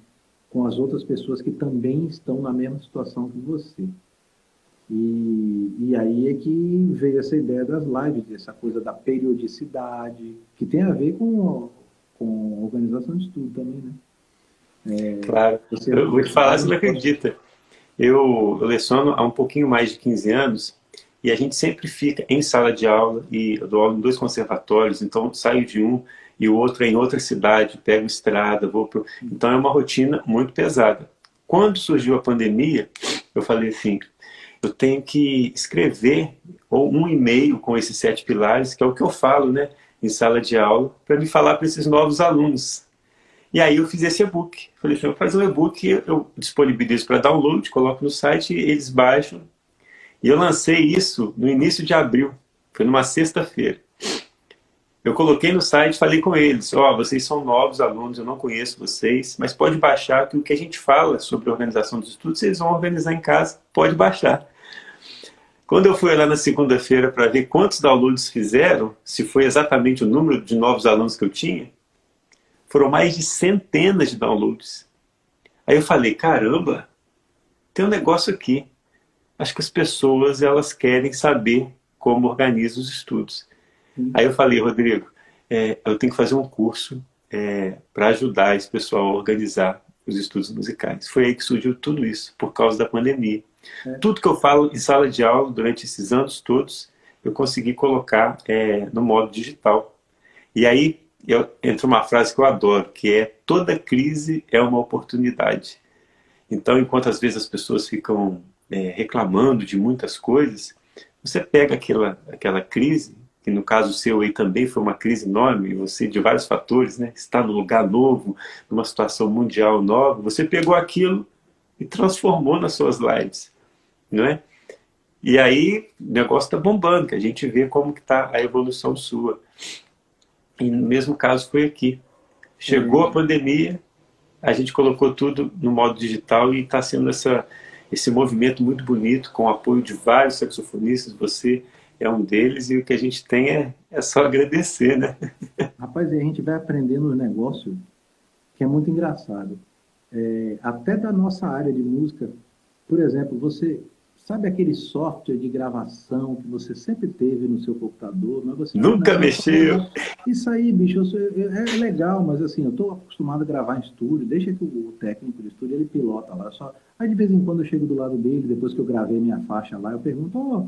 com as outras pessoas que também estão na mesma situação que você. E, e aí é que veio essa ideia das lives, essa coisa da periodicidade, que tem a ver com, com organização de estudo também, né? É, claro. Eu vou te falar, você não acredita. Eu, eu leciono há um pouquinho mais de 15 anos e a gente sempre fica em sala de aula e eu dou aula em dois conservatórios, então saio de um e o outro é em outra cidade, pego estrada, vou pro... Então é uma rotina muito pesada. Quando surgiu a pandemia, eu falei assim, eu tenho que escrever ou um e-mail com esses sete pilares, que é o que eu falo, né, em sala de aula, para me falar para esses novos alunos. E aí eu fiz esse e-book. Falei assim, eu vou fazer um e-book, eu disponibilizo para download, coloco no site, eles baixam. E eu lancei isso no início de abril, foi numa sexta-feira. Eu coloquei no site, falei com eles, ó, oh, vocês são novos alunos, eu não conheço vocês, mas pode baixar que o que a gente fala sobre organização dos estudos, vocês vão organizar em casa, pode baixar. Quando eu fui lá na segunda-feira para ver quantos downloads fizeram, se foi exatamente o número de novos alunos que eu tinha, foram mais de centenas de downloads. Aí eu falei, caramba, tem um negócio aqui. Acho que as pessoas elas querem saber como organiza os estudos. Aí eu falei, Rodrigo, é, eu tenho que fazer um curso é, para ajudar esse pessoal a organizar os estudos musicais. Foi aí que surgiu tudo isso, por causa da pandemia. É. Tudo que eu falo em sala de aula durante esses anos todos, eu consegui colocar é, no modo digital. E aí eu, entra uma frase que eu adoro, que é toda crise é uma oportunidade. Então, enquanto às vezes as pessoas ficam é, reclamando de muitas coisas, você pega aquela, aquela crise que no caso seu aí também foi uma crise enorme, você de vários fatores, né, está no lugar novo, numa situação mundial nova, você pegou aquilo e transformou nas suas lives, não é? E aí o negócio está bombando, que a gente vê como que está a evolução sua. E no mesmo caso foi aqui. Chegou a pandemia, a gente colocou tudo no modo digital e está sendo essa, esse movimento muito bonito, com o apoio de vários saxofonistas, você é um deles e o que a gente tem é, é só agradecer, né? Rapaz, a gente vai aprendendo um negócio que é muito engraçado. É, até da nossa área de música, por exemplo, você sabe aquele software de gravação que você sempre teve no seu computador? Mas você Nunca mexeu. Isso aí, bicho, sou, é legal, mas assim, eu estou acostumado a gravar em estúdio, deixa que o técnico de estúdio ele pilota lá. Só... Aí de vez em quando eu chego do lado dele, depois que eu gravei minha faixa lá, eu pergunto, ó, oh,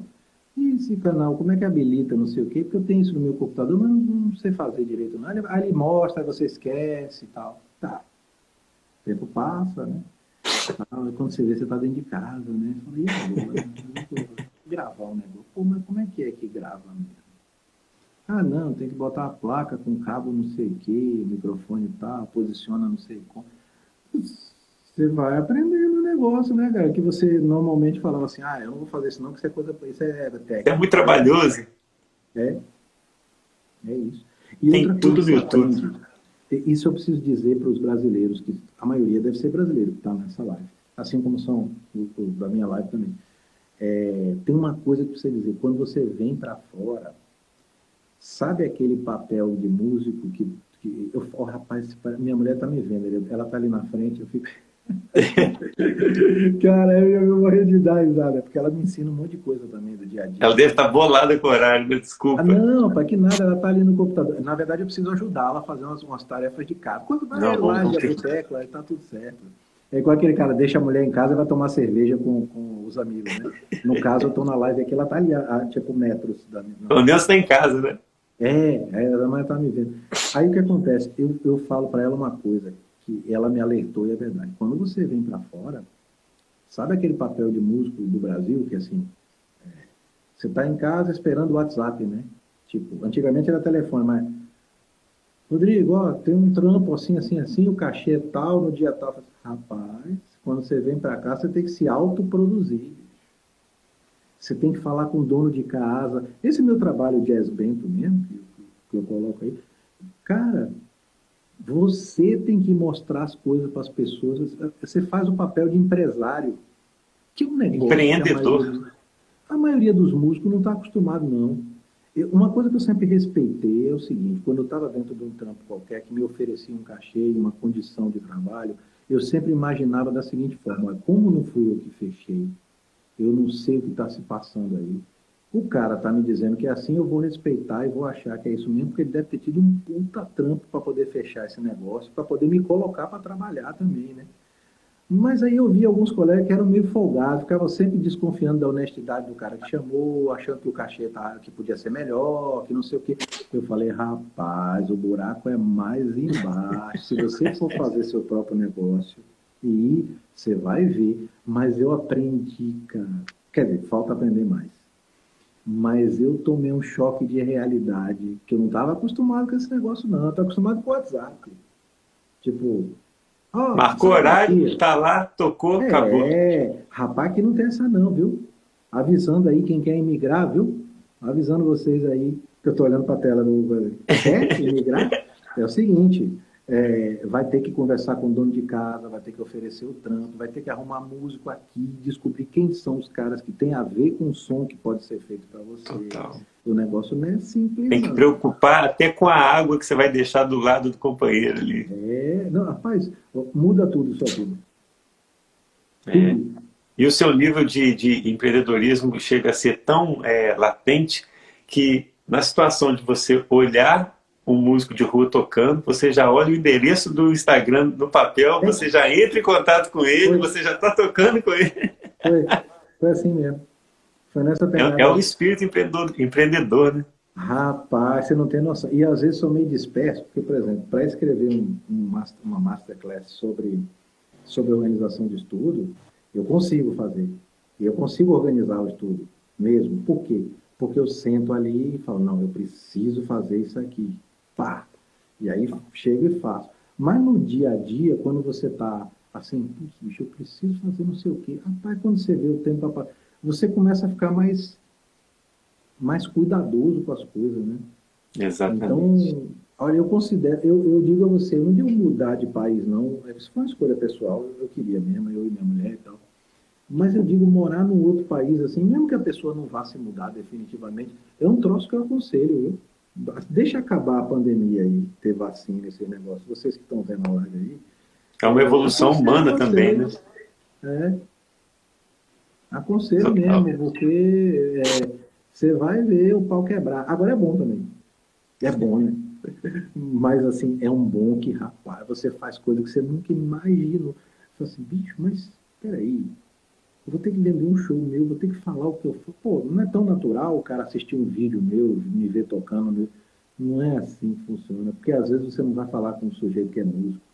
e esse canal, como é que habilita, não sei o quê? Porque eu tenho isso no meu computador, mas não, não sei fazer direito. Não. Aí ele mostra, aí você esquece e tal. Tá. O tempo passa, né? Quando você vê, você está dentro de casa, né? Fala, e agora? gravar um negócio. Pô, mas como é que é que grava mesmo? Ah, não, tem que botar a placa com cabo não sei o quê, microfone e tal, posiciona não sei como. Você vai aprendendo o negócio, né, cara? Que você normalmente falava assim, ah, eu não vou fazer isso não, que isso é coisa, isso é técnica. É muito trabalhoso. É. É isso. E Tem tudo no YouTube. Isso eu preciso dizer para os brasileiros, que a maioria deve ser brasileiro que está nessa live, assim como são os da minha live também. É, tem uma coisa que você dizer, quando você vem para fora, sabe aquele papel de músico que, que eu, oh, rapaz, minha mulher está me vendo, ela está ali na frente, eu fico Cara, eu, eu morri de dar risada, porque ela me ensina um monte de coisa também do dia a dia. Ela deve estar tá bolada com o horário, né? desculpa. Ah, não, para que nada, ela está ali no computador. Na verdade, eu preciso ajudá-la a fazer umas, umas tarefas de casa. Quando vai não, lá, já tecla, está tudo certo. É igual aquele cara, deixa a mulher em casa e vai tomar cerveja com, com os amigos, né? No caso, eu estou na live aqui, ela está ali a, a, tipo metros da minha. Pelo menos está em casa, né? É, ela não está me vendo. Aí o que acontece? Eu, eu falo para ela uma coisa que ela me alertou e é verdade. Quando você vem para fora, sabe aquele papel de músico do Brasil que assim, é, você está em casa esperando o WhatsApp, né? Tipo, antigamente era telefone, mas Rodrigo, ó, tem um trampo assim, assim, assim, o cachê é tal, no dia tal. Rapaz, quando você vem para cá, você tem que se autoproduzir. Você tem que falar com o dono de casa. Esse meu trabalho Jazz Bento mesmo, que eu coloco aí, cara, você tem que mostrar as coisas para as pessoas. Você faz o papel de empresário. Que é um negócio. Empreendedor. A maioria, a maioria dos músicos não está acostumado, não. uma coisa que eu sempre respeitei é o seguinte, quando eu estava dentro de um trampo qualquer que me oferecia um cachê, uma condição de trabalho, eu sempre imaginava da seguinte forma, como não fui eu que fechei, eu não sei o que está se passando aí, o cara está me dizendo que é assim, eu vou respeitar e vou achar que é isso mesmo, porque ele deve ter tido um puta trampo para poder fechar esse negócio, para poder me colocar para trabalhar também, né? Mas aí eu vi alguns colegas que eram meio folgados, ficavam sempre desconfiando da honestidade do cara que chamou, achando que o cachê tá, que podia ser melhor, que não sei o quê. Eu falei, rapaz, o buraco é mais embaixo. Se você for fazer seu próprio negócio, e você vai ver. Mas eu aprendi, cara. Quer dizer, falta aprender mais. Mas eu tomei um choque de realidade, que eu não estava acostumado com esse negócio, não. Eu estava acostumado com o WhatsApp. Tipo, Oh, Marcou horário, está lá, tocou, é, acabou. É, rapaz, que não tem essa não, viu? Avisando aí quem quer imigrar, viu? Avisando vocês aí, que eu estou olhando para a tela do. Quer imigrar? é o seguinte, é, vai ter que conversar com o dono de casa, vai ter que oferecer o trampo, vai ter que arrumar músico aqui, descobrir quem são os caras que tem a ver com o som que pode ser feito para você. Total. O negócio não é simples. Tem que não. preocupar até com a água que você vai deixar do lado do companheiro ali. É, não, rapaz, muda tudo sua vida. É. E o seu nível de, de empreendedorismo chega a ser tão é, latente que na situação de você olhar um músico de rua tocando, você já olha o endereço do Instagram no papel, você já entra em contato com ele, Foi. você já está tocando com ele. Foi. Foi assim mesmo. Foi nessa pegada. É, é o espírito empreendedor, empreendedor, né? Rapaz, você não tem noção. E às vezes sou meio disperso, porque, por exemplo, para escrever um, um master, uma masterclass sobre, sobre organização de estudo, eu consigo fazer. E eu consigo organizar o estudo mesmo. Por quê? Porque eu sento ali e falo, não, eu preciso fazer isso aqui pá. E aí chego e faço. Mas no dia a dia, quando você está assim, bicho, eu preciso fazer não sei o quê. Rapaz, quando você vê o tempo, você começa a ficar mais, mais cuidadoso com as coisas, né? Exatamente. Então, olha, eu considero, eu, eu digo a você, eu não devo mudar de país, não. Isso foi uma escolha pessoal, eu queria mesmo, eu e minha mulher e tal. Mas eu digo, morar num outro país, assim, mesmo que a pessoa não vá se mudar definitivamente, é um troço que eu aconselho, viu? Deixa acabar a pandemia aí, ter vacina, esse negócio. Vocês que estão vendo a live aí. É uma evolução humana também, né? É. Aconselho Total. mesmo, porque é, você vai ver o pau quebrar. Agora é bom também. É bom, né? Mas assim, é um bom que, rapaz, você faz coisa que você nunca imagina. Você fala assim, bicho, mas peraí, eu vou ter que vender um show meu, vou ter que falar o que eu for. Pô, não é tão natural o cara assistir um vídeo meu, me ver tocando. Meu. Não é assim que funciona. Porque às vezes você não vai falar com um sujeito que é músico.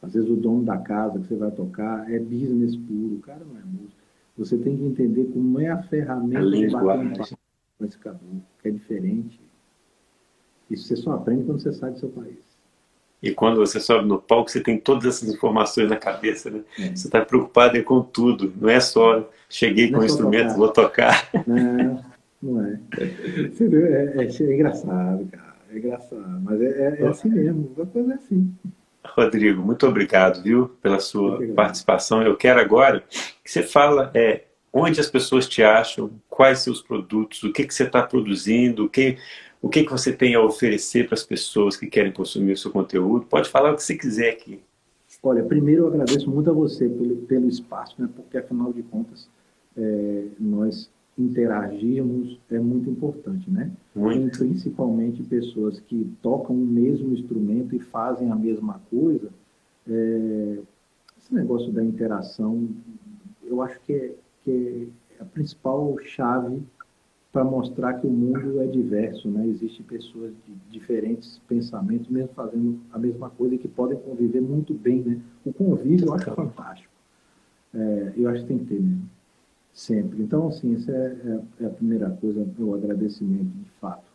Às vezes o dono da casa que você vai tocar é business puro. O cara não é músico. Você tem que entender como é a ferramenta de bater com esse cabelo, que é diferente. Isso você só aprende quando você sai do seu país. E quando você sobe no palco, você tem todas essas informações na cabeça, né? É. Você está preocupado com tudo, não é só cheguei com o instrumento, tocar. vou tocar. Não, não é. É, é, é engraçado, cara. É engraçado, mas é, é, é assim mesmo, a coisa é assim. Rodrigo, muito obrigado, viu, pela sua participação. Eu quero agora que você fala é, onde as pessoas te acham, quais seus produtos, o que, que você está produzindo, o que, o que, que você tem a oferecer para as pessoas que querem consumir o seu conteúdo? Pode falar o que você quiser aqui. Olha, primeiro eu agradeço muito a você pelo, pelo espaço, né? porque afinal de contas é, nós interagirmos é muito importante, né? Muito. E principalmente pessoas que tocam o mesmo instrumento e fazem a mesma coisa. É, esse negócio da interação, eu acho que é, que é a principal chave para mostrar que o mundo é diverso, né? Existem pessoas de diferentes pensamentos, mesmo fazendo a mesma coisa e que podem conviver muito bem, né? O convívio eu acho fantástico. É, eu acho que tem que ter mesmo, sempre. Então, assim, essa é, é, é a primeira coisa, o agradecimento, de fato.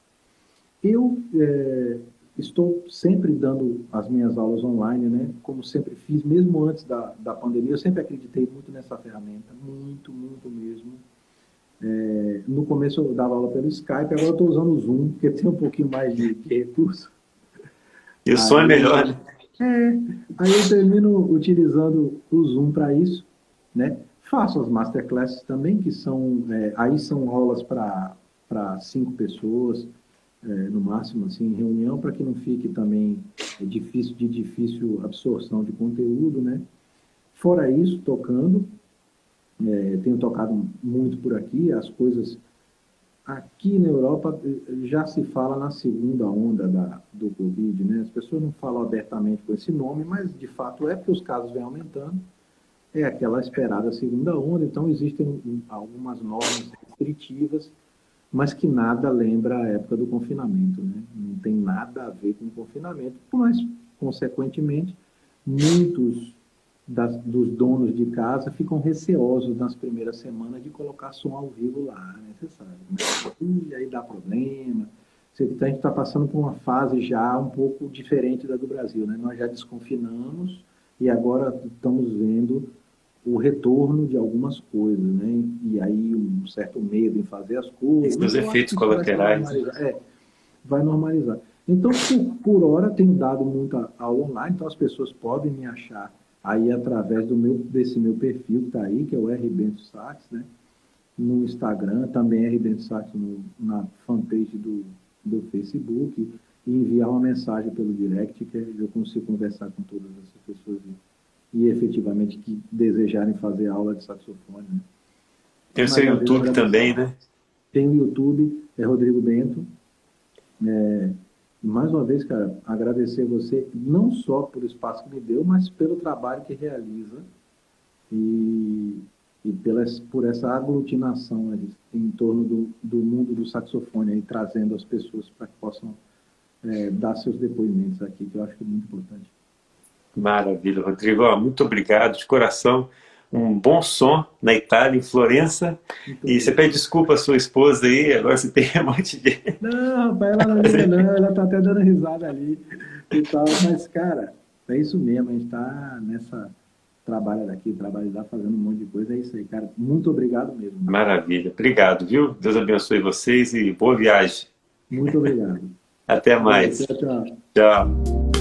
Eu é, estou sempre dando as minhas aulas online, né? Como sempre fiz, mesmo antes da, da pandemia, eu sempre acreditei muito nessa ferramenta, muito, muito mesmo é, no começo eu dava aula pelo Skype, agora eu estou usando o Zoom, porque tem um pouquinho mais de, de recurso. E o som é melhor, né? É, aí eu termino utilizando o Zoom para isso, né? Faço as masterclasses também, que são, é, aí são aulas para cinco pessoas, é, no máximo, assim, reunião, para que não fique também é, difícil de difícil absorção de conteúdo, né? Fora isso, tocando, é, tenho tocado muito por aqui, as coisas aqui na Europa eh, já se fala na segunda onda da, do Covid, né? As pessoas não falam abertamente com esse nome, mas de fato é porque os casos vêm aumentando. É aquela esperada segunda onda, então existem algumas normas restritivas mas que nada lembra a época do confinamento, né? Não tem nada a ver com o confinamento, mas, consequentemente, muitos das, dos donos de casa ficam receosos nas primeiras semanas de colocar som ao vivo lá, né? Você sabe, né? E aí dá problema. Você, a gente está passando por uma fase já um pouco diferente da do Brasil, né? Nós já desconfinamos e agora estamos vendo o retorno de algumas coisas, né? E aí um certo medo em fazer as coisas. Os efeitos colaterais. Vai é, vai normalizar. Então, por, por hora, tenho dado muita aula online, então as pessoas podem me achar aí através do meu, desse meu perfil que está aí, que é o R. Bento Sachs, né? No Instagram, também R. Bento Sachs no, na fanpage do, do Facebook, e enviar uma mensagem pelo direct, que eu consigo conversar com todas essas pessoas aí e efetivamente que desejarem fazer aula de saxofone. Né? Tem o seu YouTube também, né? Tem o YouTube, é Rodrigo Bento. É, mais uma vez, cara, agradecer você não só pelo espaço que me deu, mas pelo trabalho que realiza e, e pela, por essa aglutinação aí, em torno do, do mundo do saxofone, aí, trazendo as pessoas para que possam é, dar seus depoimentos aqui, que eu acho que é muito importante. Maravilha, Rodrigo. muito obrigado de coração. Um bom som na Itália, em Florença. Muito e bom. você pede desculpa à sua esposa aí, agora você tem um monte de. Não, rapaz, ela não liga, não, ela tá até dando risada ali e tal. Mas, cara, é isso mesmo, a gente tá nessa. Trabalha daqui, trabalha lá, fazendo um monte de coisa. É isso aí, cara. Muito obrigado mesmo. Maravilha. Obrigado, viu? Deus abençoe vocês e boa viagem. Muito obrigado. Até mais. Tchau, tchau. Tchau.